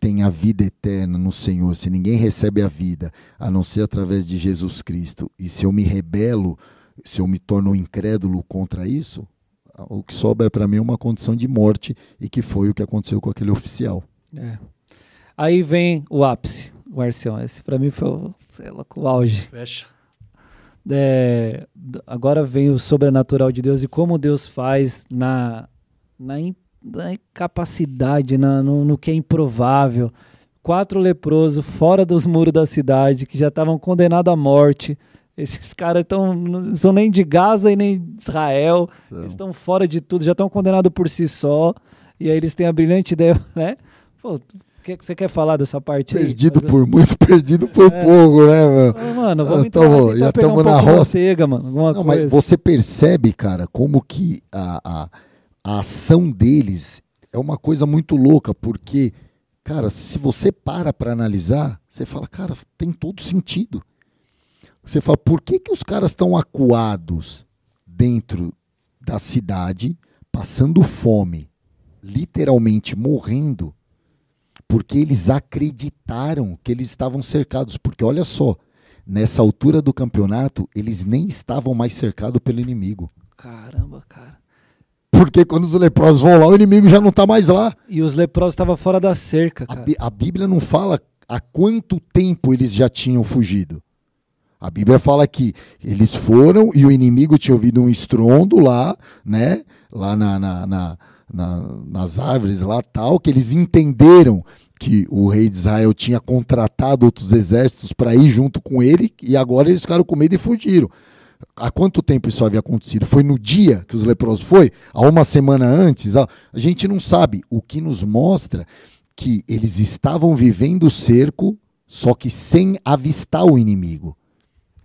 tem a vida eterna no Senhor, se ninguém recebe a vida, a não ser através de Jesus Cristo, e se eu me rebelo, se eu me torno incrédulo contra isso, o que sobra para mim é uma condição de morte e que foi o que aconteceu com aquele oficial. É. Aí vem o ápice, o Arcião. Esse para mim foi sei lá, o auge. Fecha. É, agora vem o sobrenatural de Deus e como Deus faz na, na, na incapacidade, na, no, no que é improvável. Quatro leprosos fora dos muros da cidade que já estavam condenados à morte esses caras estão não são nem de Gaza e nem de Israel. Então. Eles estão fora de tudo, já estão condenados por si só. E aí eles têm a brilhante ideia, né? Pô, que você quer falar dessa parte Perdido aí? por muito, perdido por é. pouco, né? Ah, mano, vamos ah, entrar, já estamos um na roça. Manteiga, mano, alguma Não, coisa. mas você percebe, cara, como que a, a, a ação deles é uma coisa muito louca, porque, cara, se você para para analisar, você fala, cara, tem todo sentido. Você fala, por que, que os caras estão acuados dentro da cidade, passando fome, literalmente morrendo, porque eles acreditaram que eles estavam cercados. Porque olha só, nessa altura do campeonato, eles nem estavam mais cercados pelo inimigo. Caramba, cara. Porque quando os leprosos vão lá, o inimigo já não está mais lá. E os leprosos estavam fora da cerca, cara. A, a Bíblia não fala há quanto tempo eles já tinham fugido. A Bíblia fala que eles foram e o inimigo tinha ouvido um estrondo lá, né? Lá na, na, na, na, nas árvores lá tal, que eles entenderam que o rei de Israel tinha contratado outros exércitos para ir junto com ele e agora eles ficaram com medo e fugiram. Há quanto tempo isso havia acontecido? Foi no dia que os leprosos foi? Há uma semana antes? A gente não sabe. O que nos mostra que eles estavam vivendo o cerco, só que sem avistar o inimigo.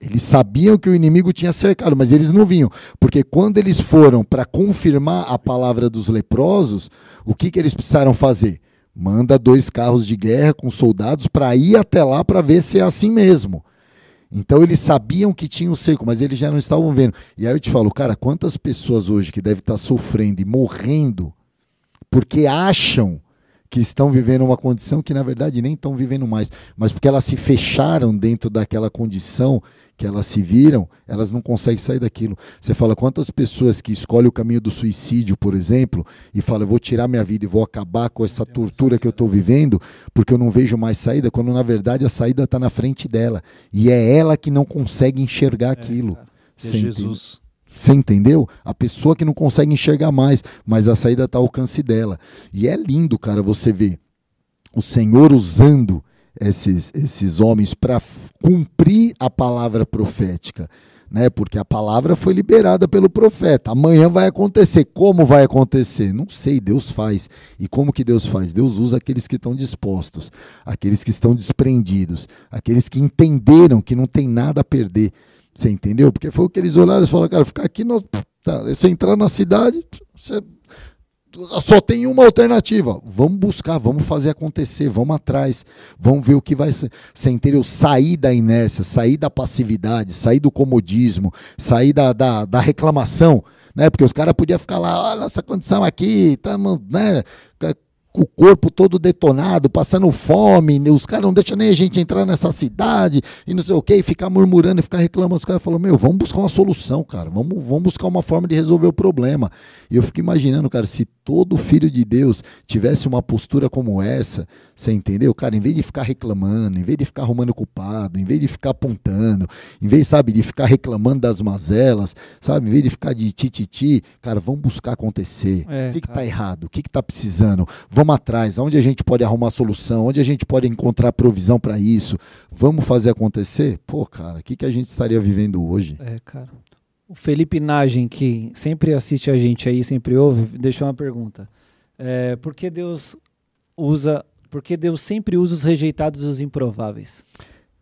Eles sabiam que o inimigo tinha cercado, mas eles não vinham. Porque quando eles foram para confirmar a palavra dos leprosos, o que, que eles precisaram fazer? Manda dois carros de guerra com soldados para ir até lá para ver se é assim mesmo. Então eles sabiam que tinha um cerco, mas eles já não estavam vendo. E aí eu te falo, cara, quantas pessoas hoje que devem estar sofrendo e morrendo porque acham que estão vivendo uma condição que na verdade nem estão vivendo mais, mas porque elas se fecharam dentro daquela condição que elas se viram, elas não conseguem sair daquilo. Você fala quantas pessoas que escolhem o caminho do suicídio, por exemplo, e falam, eu vou tirar minha vida e vou acabar com essa tortura que eu estou vivendo, porque eu não vejo mais saída, quando na verdade a saída está na frente dela. E é ela que não consegue enxergar é, aquilo. É Jesus. Você entendeu? A pessoa que não consegue enxergar mais, mas a saída está ao alcance dela. E é lindo, cara, você ver o Senhor usando esses, esses homens para cumprir a palavra profética. Né? Porque a palavra foi liberada pelo profeta. Amanhã vai acontecer. Como vai acontecer? Não sei, Deus faz. E como que Deus faz? Deus usa aqueles que estão dispostos, aqueles que estão desprendidos, aqueles que entenderam que não tem nada a perder. Você entendeu? Porque foi o que eles olharam e falaram, cara, ficar aqui, nós, tá, você entrar na cidade, você só tem uma alternativa. Vamos buscar, vamos fazer acontecer, vamos atrás, vamos ver o que vai ser. Você entendeu? Sair da inércia, sair da passividade, sair do comodismo, sair da, da, da reclamação. Né? Porque os caras podiam ficar lá, olha essa condição aqui, estamos né, o corpo todo detonado, passando fome, os caras não deixam nem a gente entrar nessa cidade e não sei o que, e ficar murmurando e ficar reclamando. Os caras falam, meu, vamos buscar uma solução, cara, vamos, vamos buscar uma forma de resolver o problema. E eu fico imaginando, cara, se todo filho de Deus tivesse uma postura como essa, você entendeu? Cara, em vez de ficar reclamando, em vez de ficar arrumando culpado, em vez de ficar apontando, em vez, sabe, de ficar reclamando das mazelas, sabe, em vez de ficar de tititi, cara, vamos buscar acontecer. É, o que, que tá errado? O que, que tá precisando? Vamos atrás, onde a gente pode arrumar solução, onde a gente pode encontrar provisão para isso. Vamos fazer acontecer? Pô, cara, o que, que a gente estaria vivendo hoje? É, cara. O Felipe Nagem, que sempre assiste a gente aí, sempre ouve, deixou uma pergunta. É, por que Deus usa, por que Deus sempre usa os rejeitados e os improváveis?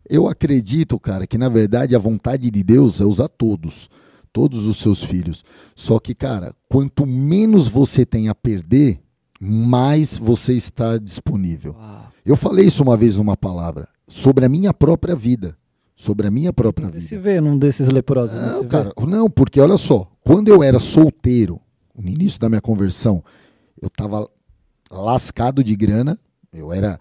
Eu acredito, cara, que na verdade a vontade de Deus é usar todos, todos os seus filhos. Só que, cara, quanto menos você tem a perder, mais você está disponível. Uau. Eu falei isso uma vez numa palavra sobre a minha própria vida sobre a minha própria vida. Você se vê num desses leprosos? Não, cara, não, porque olha só, quando eu era solteiro, no início da minha conversão, eu estava lascado de grana, eu era,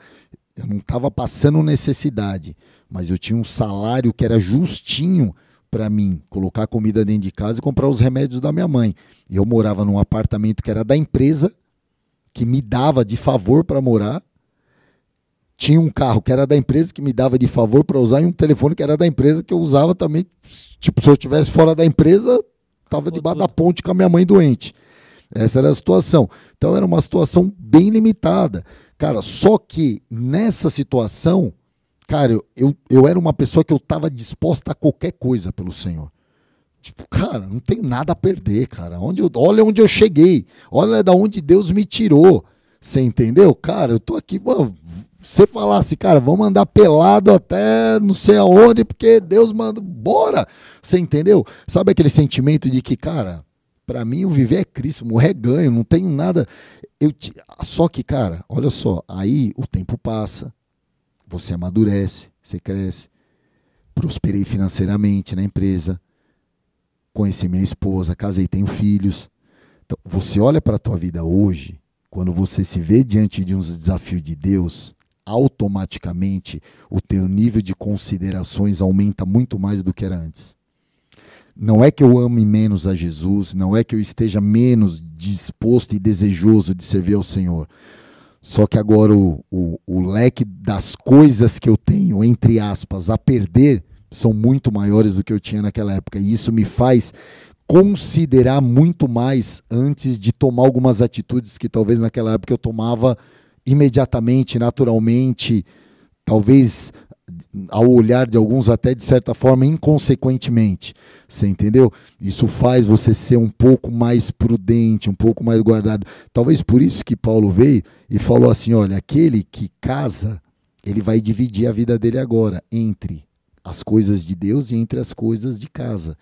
eu não estava passando necessidade, mas eu tinha um salário que era justinho para mim colocar comida dentro de casa e comprar os remédios da minha mãe. E eu morava num apartamento que era da empresa, que me dava de favor para morar, tinha um carro que era da empresa que me dava de favor para usar e um telefone que era da empresa que eu usava também. Tipo, se eu estivesse fora da empresa, estava debaixo da ponte com a minha mãe doente. Essa era a situação. Então era uma situação bem limitada. Cara, só que nessa situação, cara, eu, eu, eu era uma pessoa que eu estava disposta a qualquer coisa pelo Senhor. Tipo, cara, não tenho nada a perder, cara. Onde eu, olha onde eu cheguei. Olha da onde Deus me tirou. Você entendeu? Cara, eu tô aqui, mano, você falasse, cara, vamos andar pelado até não sei aonde, porque Deus manda, bora! Você entendeu? Sabe aquele sentimento de que, cara, para mim o viver é Cristo, morrer é ganho, não tenho nada. Eu te... Só que, cara, olha só, aí o tempo passa, você amadurece, você cresce. Prosperei financeiramente na empresa, conheci minha esposa, casei, tenho filhos. Então, você olha para a tua vida hoje, quando você se vê diante de uns desafios de Deus, automaticamente o teu nível de considerações aumenta muito mais do que era antes. Não é que eu ame menos a Jesus, não é que eu esteja menos disposto e desejoso de servir ao Senhor. Só que agora o, o, o leque das coisas que eu tenho, entre aspas, a perder, são muito maiores do que eu tinha naquela época. E isso me faz considerar muito mais antes de tomar algumas atitudes que talvez naquela época eu tomava imediatamente, naturalmente, talvez ao olhar de alguns até de certa forma inconsequentemente. Você entendeu? Isso faz você ser um pouco mais prudente, um pouco mais guardado. Talvez por isso que Paulo veio e falou assim: olha, aquele que casa, ele vai dividir a vida dele agora entre as coisas de Deus e entre as coisas de casa,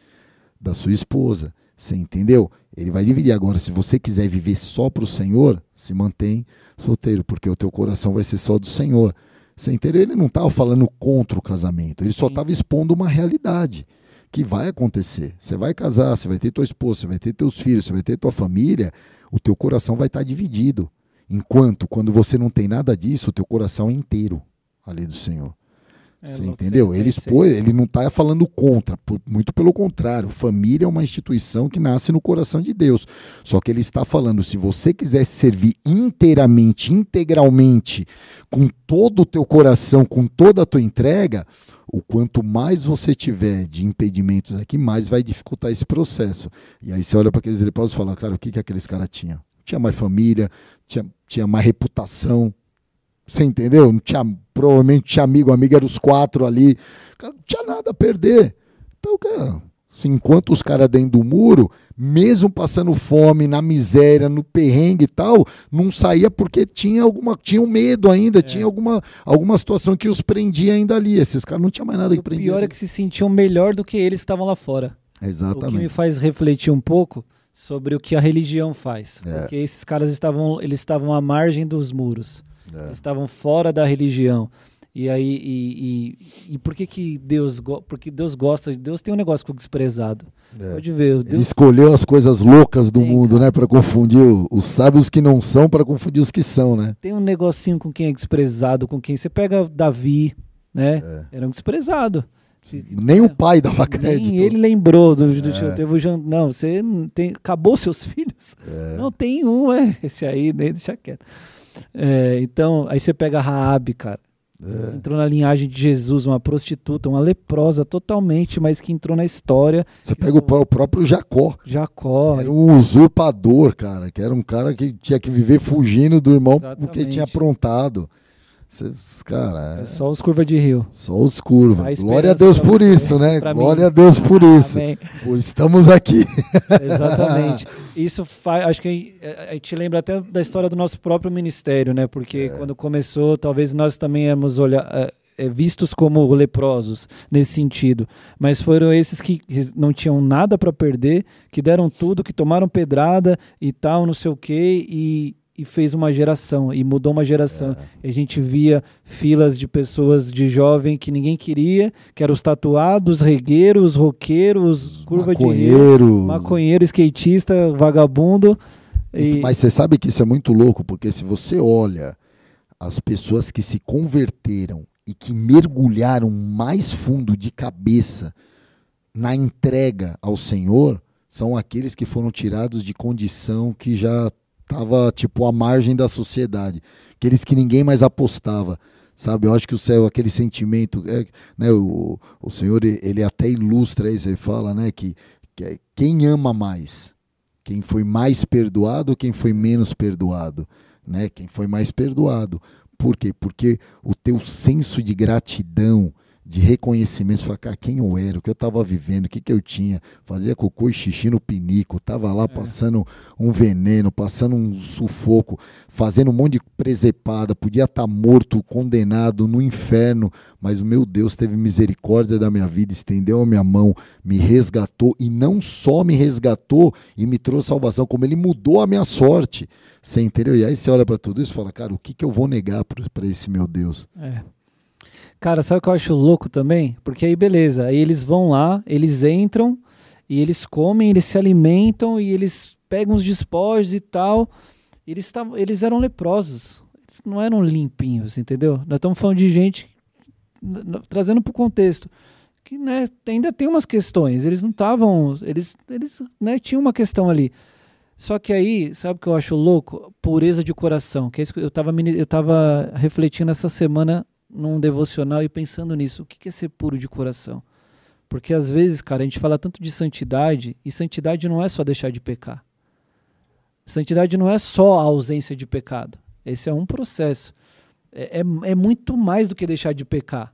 da sua esposa. Você entendeu? Ele vai dividir. Agora, se você quiser viver só para o Senhor, se mantém solteiro, porque o teu coração vai ser só do Senhor. Você entendeu? Ele não estava falando contra o casamento, ele só estava expondo uma realidade que vai acontecer. Você vai casar, você vai ter tua esposa, você vai ter teus filhos, você vai ter tua família, o teu coração vai estar tá dividido. Enquanto, quando você não tem nada disso, o teu coração é inteiro ali do Senhor. É, você entendeu? Ele expôs, ele não está falando contra, por, muito pelo contrário. Família é uma instituição que nasce no coração de Deus. Só que ele está falando, se você quiser servir inteiramente, integralmente, com todo o teu coração, com toda a tua entrega, o quanto mais você tiver de impedimentos aqui, mais vai dificultar esse processo. E aí você olha para aqueles leprosos e fala, cara, o que, que aqueles caras tinham? Tinha mais família, tinha, tinha mais reputação, você entendeu? Não tinha, provavelmente tinha amigo, amiga eram os quatro ali. Cara, não tinha nada a perder. Então, cara, assim, enquanto os caras dentro do muro, mesmo passando fome, na miséria, no perrengue e tal, não saía porque tinha alguma, tinha um medo ainda, é. tinha alguma, alguma situação que os prendia ainda ali. Esses caras não tinham mais nada que prender. O pior é que se sentiam melhor do que eles que estavam lá fora. Exatamente. O que me faz refletir um pouco sobre o que a religião faz. É. Porque esses caras estavam, eles estavam à margem dos muros. É. Estavam fora da religião. E aí, e, e, e, por que que Deus, porque Deus gosta, Deus tem um negócio com o desprezado. É. Pode ver. Deus... Ele escolheu as coisas loucas do tem, mundo, cara. né, para confundir os sábios que não são, para confundir os que são, né? Tem um negocinho com quem é desprezado, com quem você pega Davi, né? É. Era um desprezado. Nem o pai dava crédito. Nem ele lembrou do, do é. teve o Não, você tem, acabou seus filhos? É. Não, tem um, é. Esse aí, nem deixa quieto. É, então, aí você pega a Raab, cara. É. Entrou na linhagem de Jesus, uma prostituta, uma leprosa totalmente, mas que entrou na história. Você pega o próprio Jacó. Jacó. Era um usurpador, cara, que era um cara que tinha que viver fugindo do irmão Exatamente. porque tinha aprontado. Cara, é... é só os curvas de rio. Só os curvas. Glória a Deus por isso, né? Glória mim. a Deus por isso. Por estamos aqui. Exatamente. Isso faz, acho que a gente lembra até da história do nosso próprio ministério, né? Porque é. quando começou, talvez nós também éramos olhar, é, é, vistos como leprosos nesse sentido, mas foram esses que não tinham nada para perder, que deram tudo, que tomaram pedrada e tal, não sei o quê, e e fez uma geração e mudou uma geração. É. A gente via filas de pessoas de jovem que ninguém queria, que eram os tatuados, regueiros, roqueiros, curva maconheiro. de rio, maconheiro, skatista, vagabundo. E... Mas você sabe que isso é muito louco, porque se você olha as pessoas que se converteram e que mergulharam mais fundo de cabeça na entrega ao Senhor, são aqueles que foram tirados de condição que já tava tipo à margem da sociedade, aqueles que ninguém mais apostava, sabe? Eu acho que o céu, aquele sentimento, é, né? O, o Senhor ele até ilustra isso, ele fala, né? Que, que é, quem ama mais, quem foi mais perdoado, quem foi menos perdoado, né? Quem foi mais perdoado. Por quê? Porque o teu senso de gratidão, de reconhecimento. Você fala, cara, quem eu era, o que eu estava vivendo, o que, que eu tinha. Fazia cocô e xixi no pinico, tava lá é. passando um veneno, passando um sufoco, fazendo um monte de presepada, podia estar tá morto, condenado no inferno, mas o meu Deus teve misericórdia da minha vida, estendeu a minha mão, me resgatou e não só me resgatou e me trouxe salvação, como ele mudou a minha sorte. Você entendeu? E aí você olha para tudo isso e fala, cara, o que, que eu vou negar para esse meu Deus? É. Cara, sabe o que eu acho louco também? Porque aí, beleza, aí eles vão lá, eles entram e eles comem, eles se alimentam e eles pegam os despojos e tal. Eles, tavam, eles eram leprosos, eles não eram limpinhos, entendeu? Nós estamos falando de gente, trazendo para o contexto, que né, ainda tem umas questões. Eles não estavam, eles, eles né, tinham uma questão ali. Só que aí, sabe o que eu acho louco? Pureza de coração. Que é eu estava eu tava refletindo essa semana num devocional e pensando nisso. O que é ser puro de coração? Porque às vezes, cara, a gente fala tanto de santidade, e santidade não é só deixar de pecar. Santidade não é só a ausência de pecado. Esse é um processo. É, é, é muito mais do que deixar de pecar.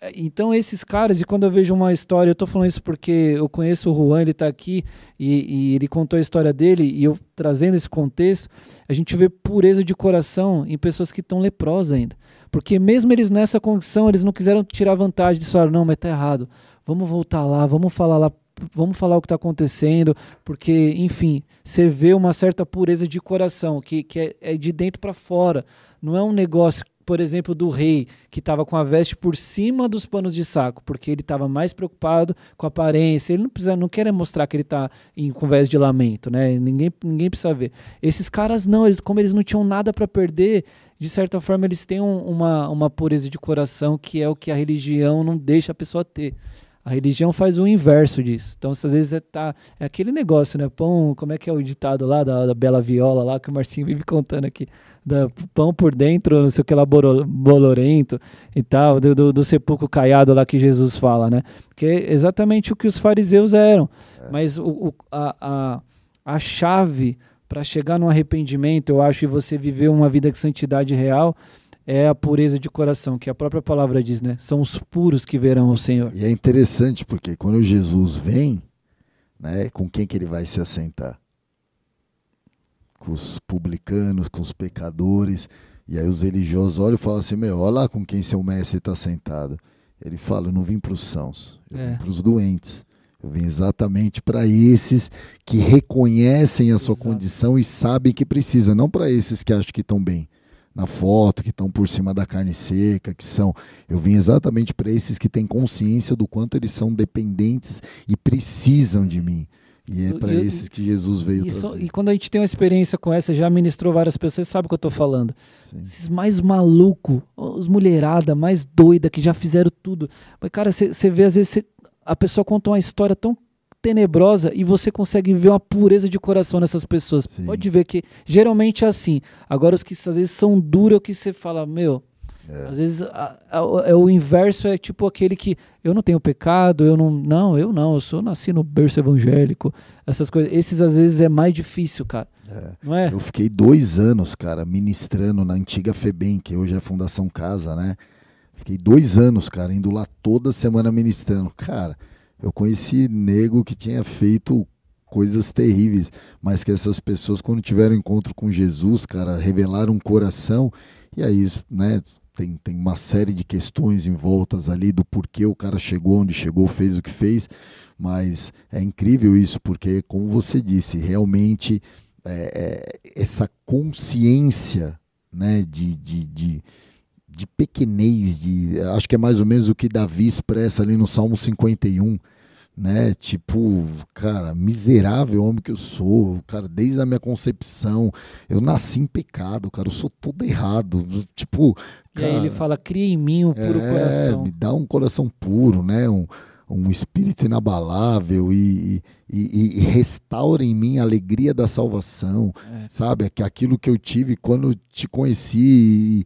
É, então, esses caras, e quando eu vejo uma história, eu estou falando isso porque eu conheço o Juan, ele está aqui e, e, ele contou a história dele, e eu trazendo esse contexto, a gente vê pureza de coração em pessoas que estão leprosas ainda. Porque mesmo eles nessa condição, eles não quiseram tirar vantagem disso, não, mas está errado. Vamos voltar lá, vamos falar lá, vamos falar o que está acontecendo, porque, enfim, você vê uma certa pureza de coração, que, que é, é de dentro para fora. Não é um negócio por exemplo, do rei que estava com a veste por cima dos panos de saco, porque ele estava mais preocupado com a aparência. Ele não precisa, não quer mostrar que ele está com veste de lamento, né? Ninguém, ninguém precisa ver. Esses caras não, eles, como eles não tinham nada para perder, de certa forma eles têm um, uma, uma pureza de coração que é o que a religião não deixa a pessoa ter. A religião faz o inverso disso. Então, às vezes é, tá, é aquele negócio, né? Pão, como é que é o ditado lá da, da Bela Viola lá que o Marcinho vive contando aqui da pão por dentro, não sei o que lá, bolorento e tal, do, do, do, sepulcro caiado lá que Jesus fala, né? Que é exatamente o que os fariseus eram. É. Mas o, o, a, a, a chave para chegar no arrependimento, eu acho, e você viver uma vida de santidade real, é a pureza de coração, que a própria palavra diz, né? São os puros que verão o Senhor. E é interessante porque quando Jesus vem, né, com quem que ele vai se assentar? com os publicanos, com os pecadores. E aí os religiosos olham e falam assim: Meu, olha lá com quem seu mestre está sentado. Ele fala: Eu não vim para os sãos, eu é. vim para os doentes. Eu vim exatamente para esses que reconhecem a sua Exato. condição e sabem que precisa, não para esses que acham que estão bem na foto, que estão por cima da carne seca, que são. Eu vim exatamente para esses que têm consciência do quanto eles são dependentes e precisam de mim. E é para esses que Jesus veio isso, trazer. E quando a gente tem uma experiência com essa, já ministrou várias pessoas, sabe o que eu estou falando. Sim. Esses mais maluco, os mulherada, mais doida, que já fizeram tudo. Mas, cara, você vê, às vezes, cê, a pessoa conta uma história tão tenebrosa e você consegue ver uma pureza de coração nessas pessoas. Sim. Pode ver que geralmente é assim. Agora, os que às vezes são duros, é o que você fala, meu, é. Às vezes a, a, a, o inverso é tipo aquele que eu não tenho pecado, eu não. Não, eu não, eu sou nasci no berço evangélico. Essas coisas. Esses às vezes é mais difícil, cara. É. Não é? Eu fiquei dois anos, cara, ministrando na antiga FEBEM, que hoje é a Fundação Casa, né? Fiquei dois anos, cara, indo lá toda semana ministrando. Cara, eu conheci nego que tinha feito coisas terríveis, mas que essas pessoas, quando tiveram encontro com Jesus, cara, revelaram um coração. E aí, né, tem, tem uma série de questões em voltas ali do porquê o cara chegou onde chegou, fez o que fez, mas é incrível isso, porque, como você disse, realmente é, é, essa consciência né, de, de, de, de pequenez, de, acho que é mais ou menos o que Davi expressa ali no Salmo 51 né? Tipo, cara, miserável homem que eu sou, cara, desde a minha concepção, eu nasci em pecado, cara, eu sou todo errado. Tipo, e aí ele fala: cria em mim um puro é, coração. Me dá um coração puro, né? Um, um espírito inabalável e, e, e, restaura em mim a alegria da salvação, é. sabe? Que aquilo que eu tive quando te conheci. E,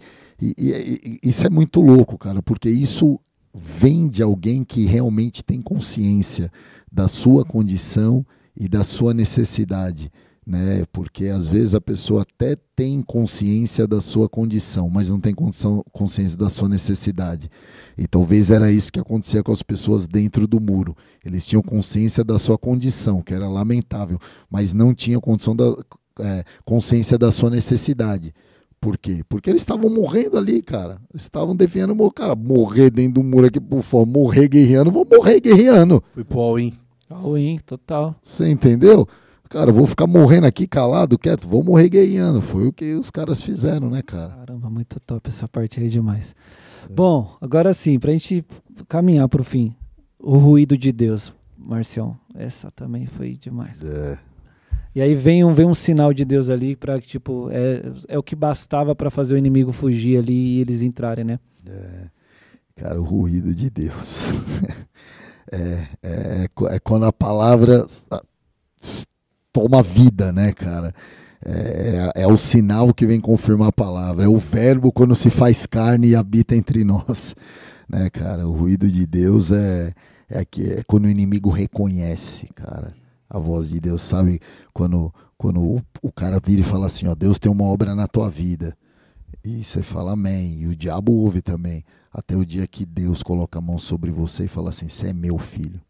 e, isso é muito louco, cara, porque isso vem de alguém que realmente tem consciência da sua condição e da sua necessidade né? Porque às vezes a pessoa até tem consciência da sua condição, mas não tem condição, consciência da sua necessidade. E talvez era isso que acontecia com as pessoas dentro do muro. Eles tinham consciência da sua condição, que era lamentável, mas não tinham condição da, é, consciência da sua necessidade. Por quê? Porque eles estavam morrendo ali, cara. Eles estavam defendendo, cara, morrer dentro do muro aqui, por favor, morrer guerreando, vou morrer guerreando. Fui pro all-in. All-in, total. Você entendeu? Cara, vou ficar morrendo aqui calado, quieto, vou morrer guerreando. Foi o que os caras fizeram, né, cara? Caramba, muito top essa parte aí demais. É. Bom, agora sim, pra gente caminhar pro fim. O ruído de Deus, Marcião. Essa também foi demais. É. E aí vem um, vem um sinal de Deus ali para tipo é, é o que bastava para fazer o inimigo fugir ali e eles entrarem, né? É, cara, o ruído de Deus. é, é, é quando a palavra toma vida, né, cara? É, é, é, o sinal que vem confirmar a palavra. É o verbo quando se faz carne e habita entre nós, né, cara? O ruído de Deus é é que é quando o inimigo reconhece, cara a voz de Deus, sabe? Quando, quando o, o cara vira e fala assim, ó, Deus tem uma obra na tua vida. E você fala amém. E o diabo ouve também. Até o dia que Deus coloca a mão sobre você e fala assim, você é meu filho.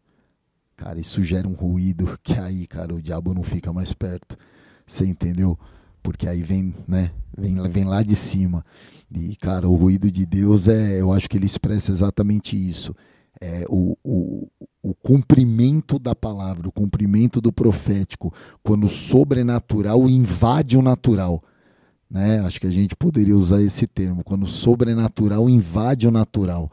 Cara, isso gera um ruído que aí, cara, o diabo não fica mais perto. Você entendeu? Porque aí vem, né? Vem, vem lá de cima. E, cara, o ruído de Deus é, eu acho que ele expressa exatamente isso. É o, o, o cumprimento da palavra, o cumprimento do profético, quando o sobrenatural invade o natural. Né? Acho que a gente poderia usar esse termo, quando o sobrenatural invade o natural.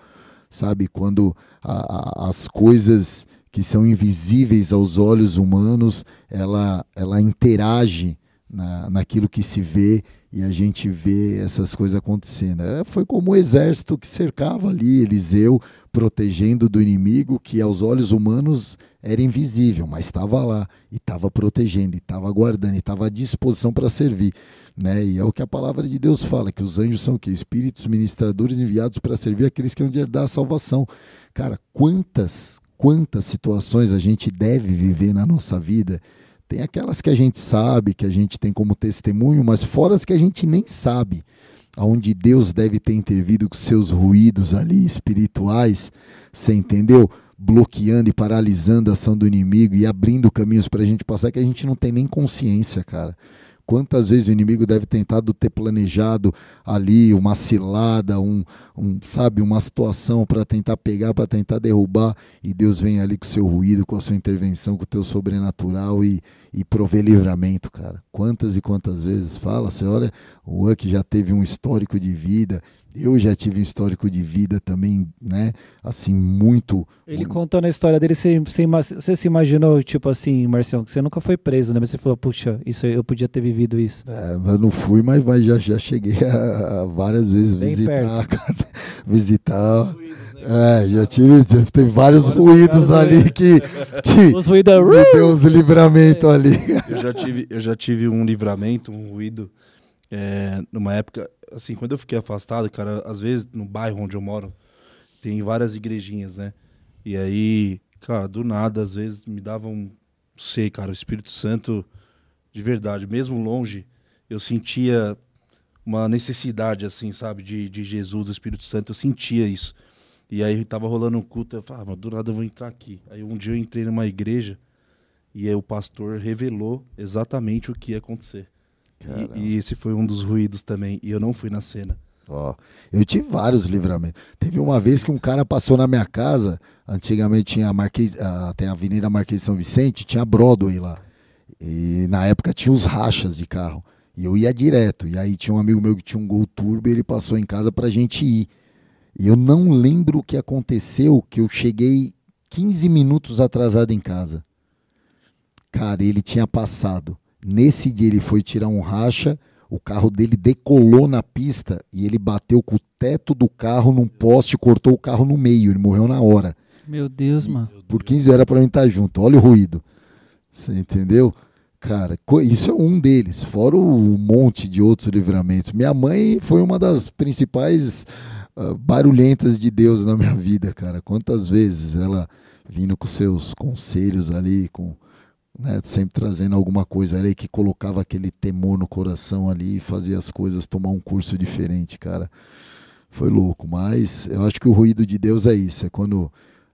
Sabe? Quando a, a, as coisas que são invisíveis aos olhos humanos, ela, ela interage na, naquilo que se vê e a gente vê essas coisas acontecendo. É, foi como o exército que cercava ali Eliseu, protegendo do inimigo, que aos olhos humanos era invisível, mas estava lá e estava protegendo, e estava guardando, e estava à disposição para servir. Né? E é o que a palavra de Deus fala, que os anjos são que espíritos ministradores enviados para servir aqueles que vão herdar a salvação. Cara, quantas, quantas situações a gente deve viver na nossa vida tem aquelas que a gente sabe, que a gente tem como testemunho, mas fora as que a gente nem sabe, aonde Deus deve ter intervido com seus ruídos ali espirituais, você entendeu? Bloqueando e paralisando a ação do inimigo e abrindo caminhos para a gente passar que a gente não tem nem consciência, cara. Quantas vezes o inimigo deve tentado ter planejado ali uma cilada, um, um sabe, uma situação para tentar pegar, para tentar derrubar, e Deus vem ali com o seu ruído, com a sua intervenção, com o teu sobrenatural e, e prover livramento, cara. Quantas e quantas vezes fala, você olha, o Uck já teve um histórico de vida, eu já tive um histórico de vida também, né? Assim, muito. Ele contando a história dele, você, você, se imaginou, tipo assim, Marcião, que você nunca foi preso, né? Mas você falou, puxa, isso eu podia ter vivido isso. É, eu não fui, mas, mas já, já cheguei a, a várias vezes Bem visitar. visitar. Né? É, já tive, tem vários ruídos ali que, que Os ruídos me deu uns livramento é. ali. Eu já, tive, eu já tive um livramento, um ruído, é, numa época, assim, quando eu fiquei afastado, cara, às vezes no bairro onde eu moro, tem várias igrejinhas, né? E aí, cara, do nada, às vezes me davam, um, sei, cara, o Espírito Santo, de verdade, mesmo longe, eu sentia uma necessidade, assim, sabe, de, de Jesus, do Espírito Santo, eu sentia isso. E aí tava rolando um culto, eu falava, ah, do nada eu vou entrar aqui. Aí um dia eu entrei numa igreja e aí o pastor revelou exatamente o que ia acontecer. E, e, esse foi um dos ruídos também. E eu não fui na cena. Ó, eu tive vários livramentos. Teve uma vez que um cara passou na minha casa. Antigamente tinha a Marquês, a, tem a Avenida Marquês de São Vicente, tinha Broadway lá. E na época tinha os rachas de carro. E eu ia direto. E aí tinha um amigo meu que tinha um Gol Turbo e ele passou em casa pra gente ir. E eu não lembro o que aconteceu, que eu cheguei 15 minutos atrasado em casa. Cara, ele tinha passado. Nesse dia ele foi tirar um racha, o carro dele decolou na pista e ele bateu com o teto do carro num poste, cortou o carro no meio, ele morreu na hora. Meu Deus, e, mano. Por 15 era para mim estar junto. Olha o ruído. Você entendeu? Cara, isso é um deles, fora o monte de outros livramentos. Minha mãe foi uma das principais uh, barulhentas de Deus na minha vida, cara. Quantas vezes ela vindo com seus conselhos ali, com né, sempre trazendo alguma coisa ali que colocava aquele temor no coração ali e fazia as coisas tomar um curso diferente, cara. Foi louco, mas eu acho que o ruído de Deus é isso, é quando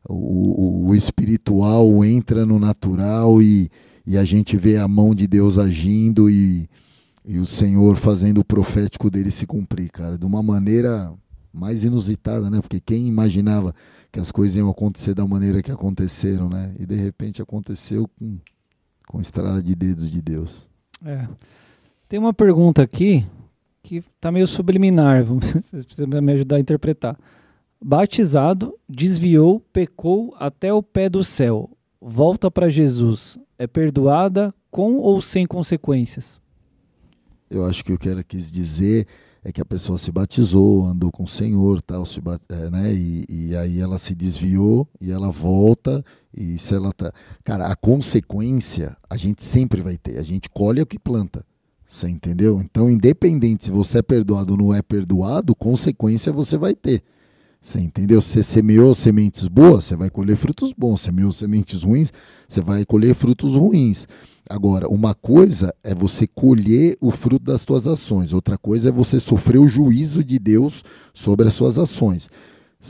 o, o, o espiritual entra no natural e, e a gente vê a mão de Deus agindo e, e o Senhor fazendo o profético dele se cumprir, cara, de uma maneira mais inusitada, né? Porque quem imaginava que as coisas iam acontecer da maneira que aconteceram, né? E de repente aconteceu com, com estrada de dedos de Deus. É. Tem uma pergunta aqui que tá meio subliminar, vocês precisam me ajudar a interpretar. Batizado, desviou, pecou até o pé do céu. Volta para Jesus. É perdoada com ou sem consequências? Eu acho que o que ela quis dizer é que a pessoa se batizou, andou com o Senhor, tal, se bat... é, né? E, e, aí ela se desviou e ela volta e se ela tá, cara, a consequência a gente sempre vai ter. A gente colhe o que planta. Você entendeu? Então, independente se você é perdoado ou não é perdoado, consequência você vai ter. Você entendeu? Você semeou sementes boas, você vai colher frutos bons. Semeou sementes ruins, você vai colher frutos ruins. Agora, uma coisa é você colher o fruto das suas ações, outra coisa é você sofrer o juízo de Deus sobre as suas ações.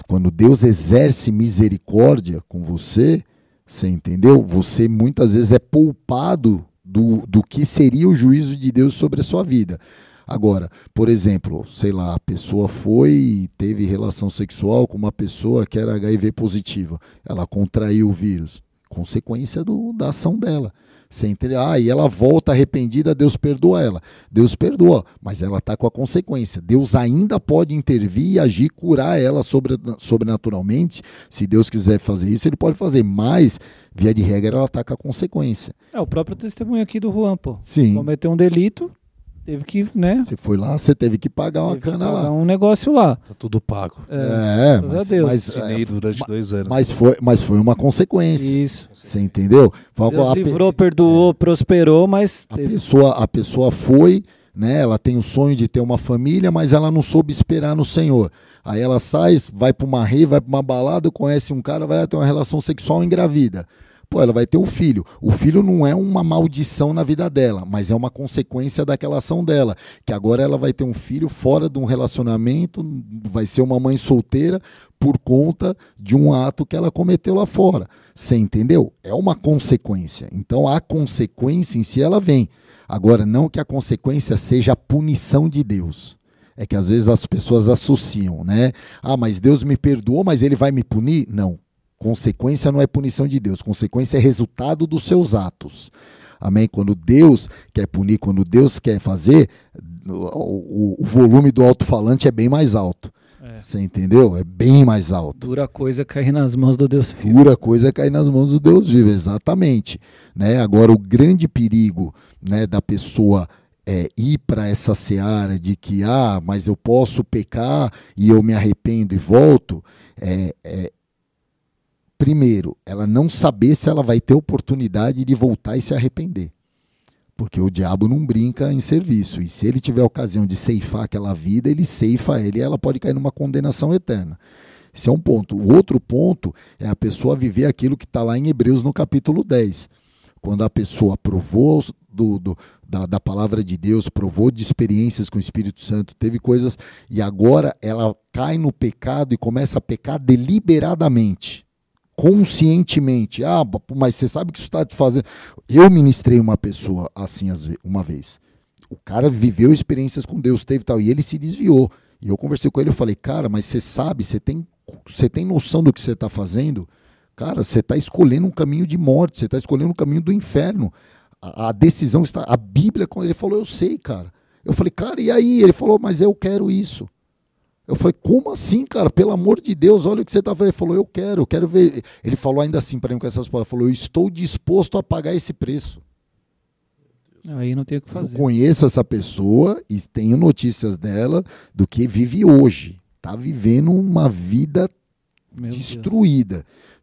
Quando Deus exerce misericórdia com você, você entendeu? Você muitas vezes é poupado do, do que seria o juízo de Deus sobre a sua vida. Agora, por exemplo, sei lá, a pessoa foi e teve relação sexual com uma pessoa que era HIV positiva. Ela contraiu o vírus. Consequência do, da ação dela. Você? Ah, e ela volta arrependida, Deus perdoa ela. Deus perdoa, mas ela está com a consequência. Deus ainda pode intervir e agir, curar ela sobre, sobrenaturalmente. Se Deus quiser fazer isso, ele pode fazer. Mas, via de regra, ela está com a consequência. É o próprio testemunho aqui do Juan, pô. Sim. Cometeu um delito, teve que, né? Você foi lá, você teve que pagar uma teve que cana pagar lá. um negócio lá. Tá tudo pago. É, É, mas, mas, Assinei é, durante ma- dois anos. mas foi, mas foi uma consequência. Isso. Você entendeu? Deus a pe- livrou, perdoou, prosperou, mas A teve. pessoa, a pessoa foi, né? Ela tem o sonho de ter uma família, mas ela não soube esperar no Senhor. Aí ela sai, vai para uma rei, vai para uma balada, conhece um cara, vai lá ter uma relação sexual e engravida. Pô, ela vai ter um filho. O filho não é uma maldição na vida dela, mas é uma consequência daquela ação dela. Que agora ela vai ter um filho fora de um relacionamento, vai ser uma mãe solteira por conta de um ato que ela cometeu lá fora. Você entendeu? É uma consequência. Então a consequência em si ela vem. Agora, não que a consequência seja a punição de Deus. É que às vezes as pessoas associam, né? Ah, mas Deus me perdoou, mas ele vai me punir? Não. Consequência não é punição de Deus, consequência é resultado dos seus atos. Amém? Quando Deus quer punir, quando Deus quer fazer, o, o- volume do alto-falante é bem mais alto. É. Você entendeu? É bem mais alto. Dura coisa cair nas mãos do Deus vivo. Pura coisa é cair nas mãos do Deus vivo, exatamente. Né? Agora, o grande perigo né, da pessoa é, ir para essa seara de que, ah, mas eu posso pecar e eu me arrependo e volto, é, é, primeiro, ela não saber se ela vai ter oportunidade de voltar e se arrepender. Porque o diabo não brinca em serviço. E se ele tiver ocasião de ceifar aquela vida, ele ceifa ele e ela pode cair numa condenação eterna. Esse é um ponto. O outro ponto é a pessoa viver aquilo que está lá em Hebreus no capítulo 10. Quando a pessoa provou do, do- da, da palavra de Deus, provou de experiências com o Espírito Santo, teve coisas, e agora ela cai no pecado e começa a pecar deliberadamente, conscientemente. Ah, mas você sabe que isso está te fazendo. Eu ministrei uma pessoa assim uma vez. O cara viveu experiências com Deus, teve tal, e ele se desviou. E eu conversei com ele, eu falei, cara, mas você sabe, você tem, você tem noção do que você está fazendo? Cara, você está escolhendo um caminho de morte, você está escolhendo um caminho do inferno. A, a decisão está. A Bíblia, quando ele falou, eu sei, cara. Eu falei, cara, e aí? Ele falou, mas eu quero isso. Eu falei, como assim, cara? Pelo amor de Deus, olha o que você está fazendo. Ele falou, eu quero, eu quero ver. Ele falou ainda assim para mim com essas palavras: falou, eu estou disposto a pagar esse preço. Aí não tem o que Eu fazer. conheço essa pessoa e tenho notícias dela do que vive hoje. Está vivendo uma vida Meu Deus.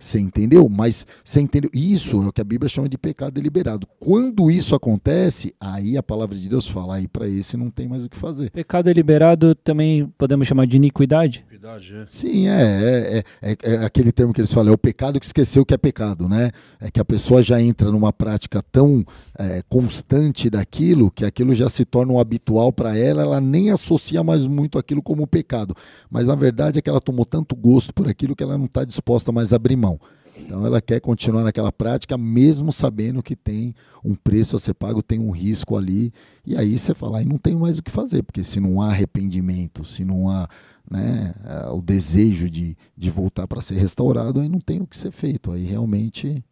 Você entendeu? Mas você entendeu? Isso é o que a Bíblia chama de pecado deliberado. Quando isso acontece, aí a palavra de Deus fala, aí para esse não tem mais o que fazer. Pecado deliberado também podemos chamar de iniquidade? Iniquidade, é. Sim, é, é, é, é aquele termo que eles falam, é o pecado que esqueceu que é pecado, né? É que a pessoa já entra numa prática tão é, constante daquilo que aquilo já se torna um habitual para ela, ela nem associa mais muito aquilo como pecado. Mas na verdade é que ela tomou tanto gosto por aquilo que ela não está disposta mais a abrir mão. Então ela quer continuar naquela prática, mesmo sabendo que tem um preço a ser pago, tem um risco ali. E aí você fala, aí não tem mais o que fazer, porque se não há arrependimento, se não há né, o desejo de, de voltar para ser restaurado, aí não tem o que ser feito. Aí realmente.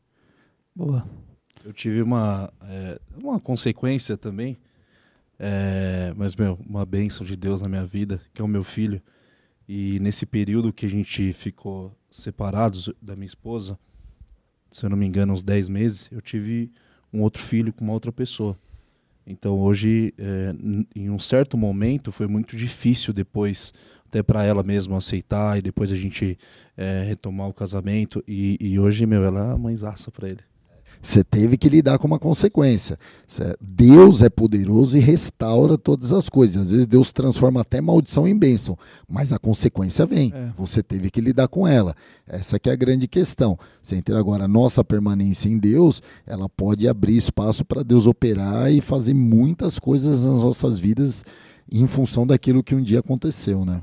Boa. Eu tive uma, é, uma consequência também, é, mas, meu, uma bênção de Deus na minha vida, que é o meu filho. E nesse período que a gente ficou separados da minha esposa, se eu não me engano, uns 10 meses, eu tive um outro filho com uma outra pessoa. Então hoje, é, em um certo momento, foi muito difícil depois, até para ela mesma aceitar e depois a gente é, retomar o casamento. E, e, hoje, meu, ela é mãezaça para ele. Você teve que lidar com uma consequência. Deus é poderoso e restaura todas as coisas. Às vezes Deus transforma até maldição em bênção, mas a consequência vem. É. Você teve que lidar com ela. Essa que é a grande questão. Você entende agora, a nossa permanência em Deus, ela pode abrir espaço para Deus operar e fazer muitas coisas nas nossas vidas em função daquilo que um dia aconteceu, né?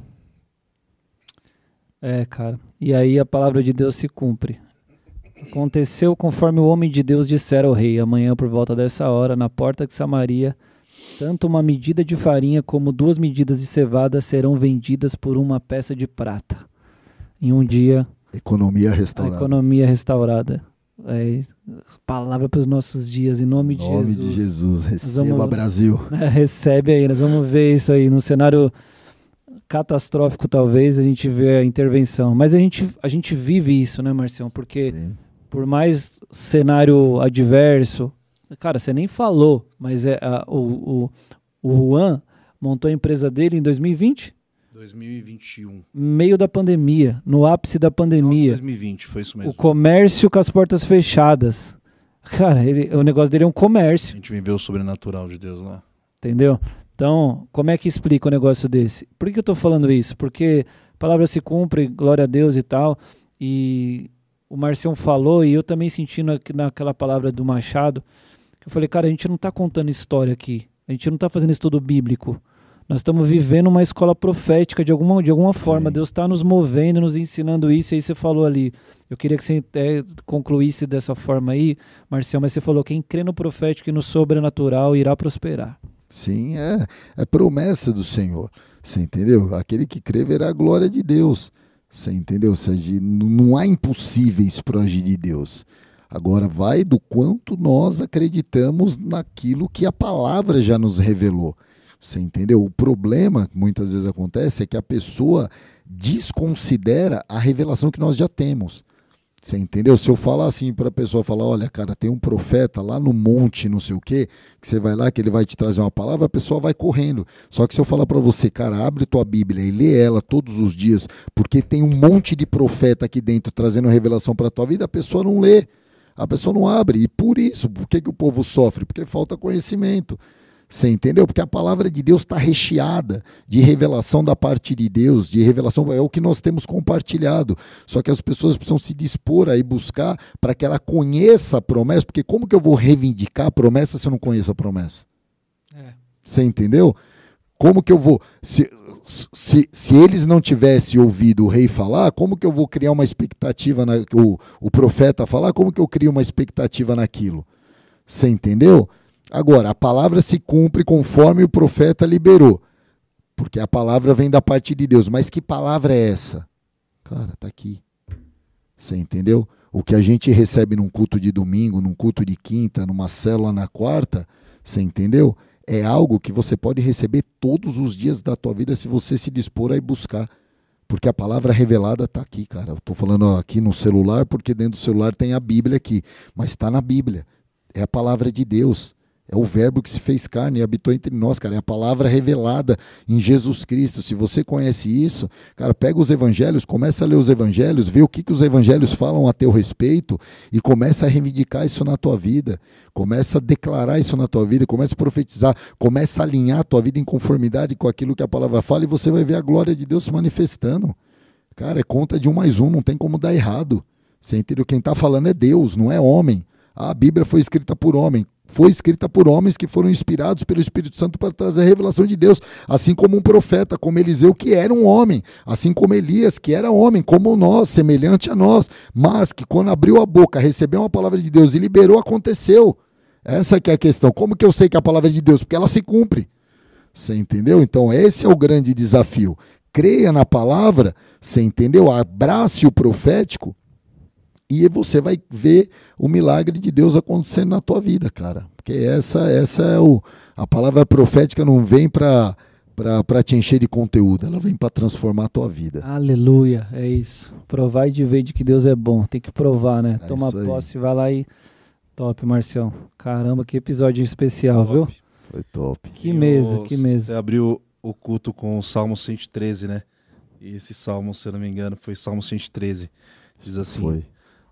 É, cara. E aí a palavra de Deus se cumpre. Aconteceu conforme o homem de Deus dissera ao rei: amanhã, por volta dessa hora, na porta de Samaria, tanto uma medida de farinha como duas medidas de cevada serão vendidas por uma peça de prata. Em um dia. Economia restaurada. economia restaurada. É, palavra para os nossos dias, em nome, de nome Jesus. de Jesus. Receba, vamos, Brasil. É, recebe aí, nós vamos ver isso aí. No cenário catastrófico, talvez, a gente vê a intervenção. Mas a gente, a gente vive isso, né, Marcião? Porque. Sim por mais cenário adverso, cara, você nem falou, mas é a, o, o, o Juan montou a empresa dele em 2020? 2021. Meio da pandemia, no ápice da pandemia. 2020, foi isso mesmo. O comércio com as portas fechadas. Cara, ele, o negócio dele é um comércio. A gente viveu o sobrenatural de Deus lá. Entendeu? Então, como é que explica um negócio desse? Por que eu estou falando isso? Porque a palavra se cumpre, glória a Deus e tal. E o Marcião falou, e eu também senti na, naquela palavra do Machado, que eu falei, cara, a gente não está contando história aqui. A gente não está fazendo estudo bíblico. Nós estamos vivendo uma escola profética de alguma, de alguma forma. Sim. Deus está nos movendo, nos ensinando isso. E aí você falou ali. Eu queria que você é, concluísse dessa forma aí, Marcião, mas você falou: quem crê no profético e no sobrenatural irá prosperar. Sim, é, é promessa do Senhor. Você entendeu? Aquele que crê verá a glória de Deus. Você entendeu? Seja, não há impossíveis para agir de Deus. Agora vai do quanto nós acreditamos naquilo que a palavra já nos revelou. Você entendeu? O problema que muitas vezes acontece é que a pessoa desconsidera a revelação que nós já temos. Você entendeu? Se eu falar assim para a pessoa falar, olha, cara, tem um profeta lá no monte, não sei o quê, que você vai lá que ele vai te trazer uma palavra, a pessoa vai correndo. Só que se eu falar para você, cara, abre tua Bíblia e lê ela todos os dias, porque tem um monte de profeta aqui dentro trazendo revelação para tua vida, a pessoa não lê. A pessoa não abre. E por isso, por que, que o povo sofre? Porque falta conhecimento. Você entendeu? Porque a palavra de Deus está recheada de revelação da parte de Deus, de revelação, é o que nós temos compartilhado. Só que as pessoas precisam se dispor a ir buscar para que ela conheça a promessa, porque como que eu vou reivindicar a promessa se eu não conheço a promessa? É. Você entendeu? Como que eu vou. Se, se, se eles não tivessem ouvido o rei falar, como que eu vou criar uma expectativa, na, o, o profeta falar, como que eu crio uma expectativa naquilo? Você entendeu? Agora, a palavra se cumpre conforme o profeta liberou. Porque a palavra vem da parte de Deus. Mas que palavra é essa? Cara, tá aqui. Você entendeu? O que a gente recebe num culto de domingo, num culto de quinta, numa célula na quarta, você entendeu? É algo que você pode receber todos os dias da tua vida se você se dispor a ir buscar. Porque a palavra revelada está aqui, cara. Eu estou falando aqui no celular, porque dentro do celular tem a Bíblia aqui. Mas está na Bíblia. É a palavra de Deus É o verbo que se fez carne e habitou entre nós, cara. É a palavra revelada em Jesus Cristo. Se você conhece isso, cara, pega os evangelhos, começa a ler os evangelhos, vê o que, que os evangelhos falam a teu respeito e começa a reivindicar isso na tua vida. Começa a declarar isso na tua vida, começa a profetizar, começa a alinhar a tua vida em conformidade com aquilo que a palavra fala e você vai ver a glória de Deus se manifestando. Cara, é conta de um mais um, não tem como dar errado. Você entendeu? Quem está falando é Deus, não é homem. A Bíblia foi escrita por homem foi escrita por homens que foram inspirados pelo Espírito Santo para trazer a revelação de Deus, assim como um profeta, como Eliseu, que era um homem, assim como Elias, que era homem, como nós, semelhante a nós, mas que quando abriu a boca, recebeu uma palavra de Deus e liberou, aconteceu. Essa que é a questão. Como que eu sei que é a palavra de Deus? Porque ela se cumpre. Você entendeu? Então, esse é o grande desafio. Creia na palavra, você entendeu? Abrace o profético e você vai ver o milagre de Deus acontecendo na tua vida, cara. Porque essa, essa é o. A palavra profética não vem para para te encher de conteúdo, ela vem para transformar a tua vida. Aleluia, é isso. Provar e de ver de que Deus é bom. Tem que provar, né? É Toma posse, vai lá e. Top, Marcião. Caramba, que episódio especial, top. viu? Foi top. Que e mesa, os... que mesa. Você abriu o culto com o Salmo 113, né? E esse salmo, se eu não me engano, foi Salmo 113. Diz assim: Foi.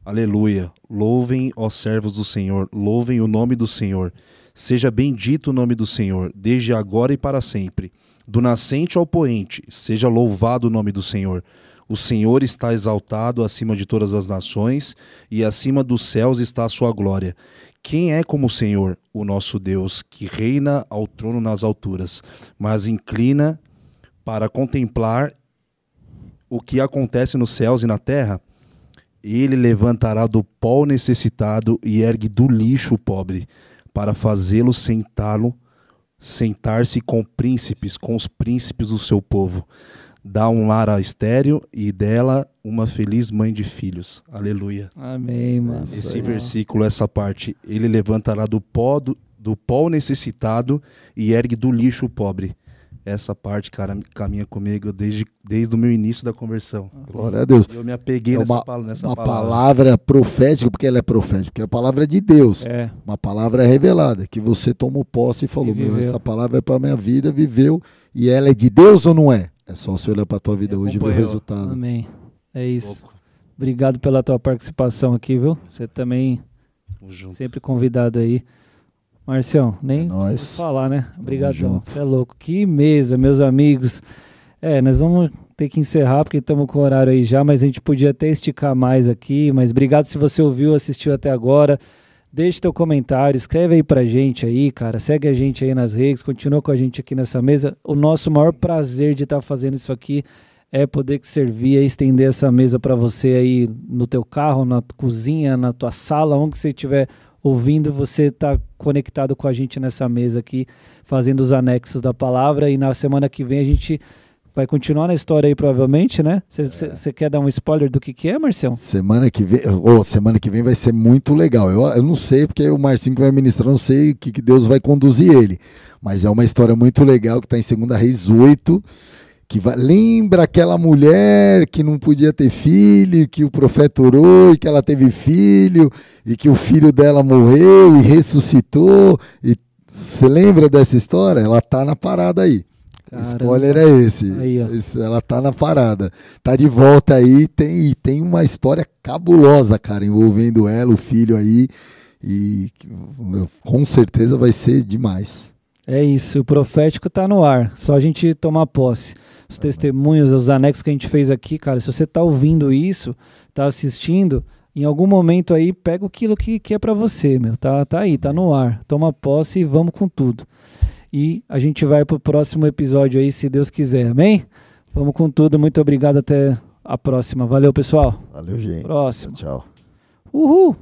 Aleluia. Louvem, ó servos do Senhor, louvem o nome do Senhor. Seja bendito o nome do Senhor, desde agora e para sempre. Do nascente ao poente, seja louvado o nome do Senhor. O Senhor está exaltado acima de todas as nações, e acima dos céus está a sua glória. Quem é como o Senhor, o nosso Deus, que reina ao trono nas alturas, mas inclina para contemplar o que acontece nos céus e na terra? Ele levantará do pó necessitado e ergue do lixo o pobre, para fazê-lo sentá-lo, sentar-se com príncipes, com os príncipes do seu povo. Dá um lar a estéreo e dela uma feliz mãe de filhos. Aleluia. Amém, mano. Esse versículo, essa parte, ele levantará do pó do, do pó necessitado e ergue do lixo o pobre essa parte, cara, caminha comigo desde, desde o meu início da conversão. Glória a Deus. Eu me apeguei é uma, nessa, nessa uma palavra. palavra profética, porque ela é profética, porque é a palavra de Deus. É. Uma palavra revelada, que você tomou posse e falou, e meu, essa palavra é para minha vida, viveu, e ela é de Deus ou não é? É só você olhar para tua vida hoje e ver o resultado. Amém. É isso. Obrigado pela tua participação aqui, viu? Você também sempre convidado aí. Marcião, nem é falar, né? Obrigadão. Você é louco. Que mesa, meus amigos. É, nós vamos ter que encerrar porque estamos com o horário aí já, mas a gente podia até esticar mais aqui. Mas obrigado se você ouviu, assistiu até agora. Deixe teu comentário, escreve aí pra gente aí, cara. Segue a gente aí nas redes, continua com a gente aqui nessa mesa. O nosso maior prazer de estar tá fazendo isso aqui é poder servir, é estender essa mesa para você aí no teu carro, na cozinha, na tua sala, onde você estiver ouvindo, você está conectado com a gente nessa mesa aqui, fazendo os anexos da palavra. E na semana que vem a gente vai continuar na história aí, provavelmente, né? Você é. quer dar um spoiler do que, que é, Marcião? Semana que vem, oh, semana que vem vai ser muito legal. Eu, eu não sei, porque o Marcinho que vai ministrar, não sei o que, que Deus vai conduzir ele. Mas é uma história muito legal que está em 2 Reis 8 que vai, lembra aquela mulher que não podia ter filho, que o profeta orou e que ela teve filho e que o filho dela morreu e ressuscitou. E você lembra dessa história? Ela tá na parada aí. Caramba. Spoiler é esse. Aí, ela tá na parada. Tá de volta aí, tem tem uma história cabulosa, cara, envolvendo ela, o filho aí e com certeza vai ser demais. É isso, o profético tá no ar, só a gente tomar posse os testemunhos, os anexos que a gente fez aqui, cara, se você está ouvindo isso, está assistindo, em algum momento aí, pega aquilo que, que é para você, meu. Tá, tá aí, tá no ar. Toma posse e vamos com tudo. E a gente vai pro próximo episódio aí, se Deus quiser. Amém? Vamos com tudo. Muito obrigado. Até a próxima. Valeu, pessoal. Valeu, gente. Próximo. Tchau. Uhul.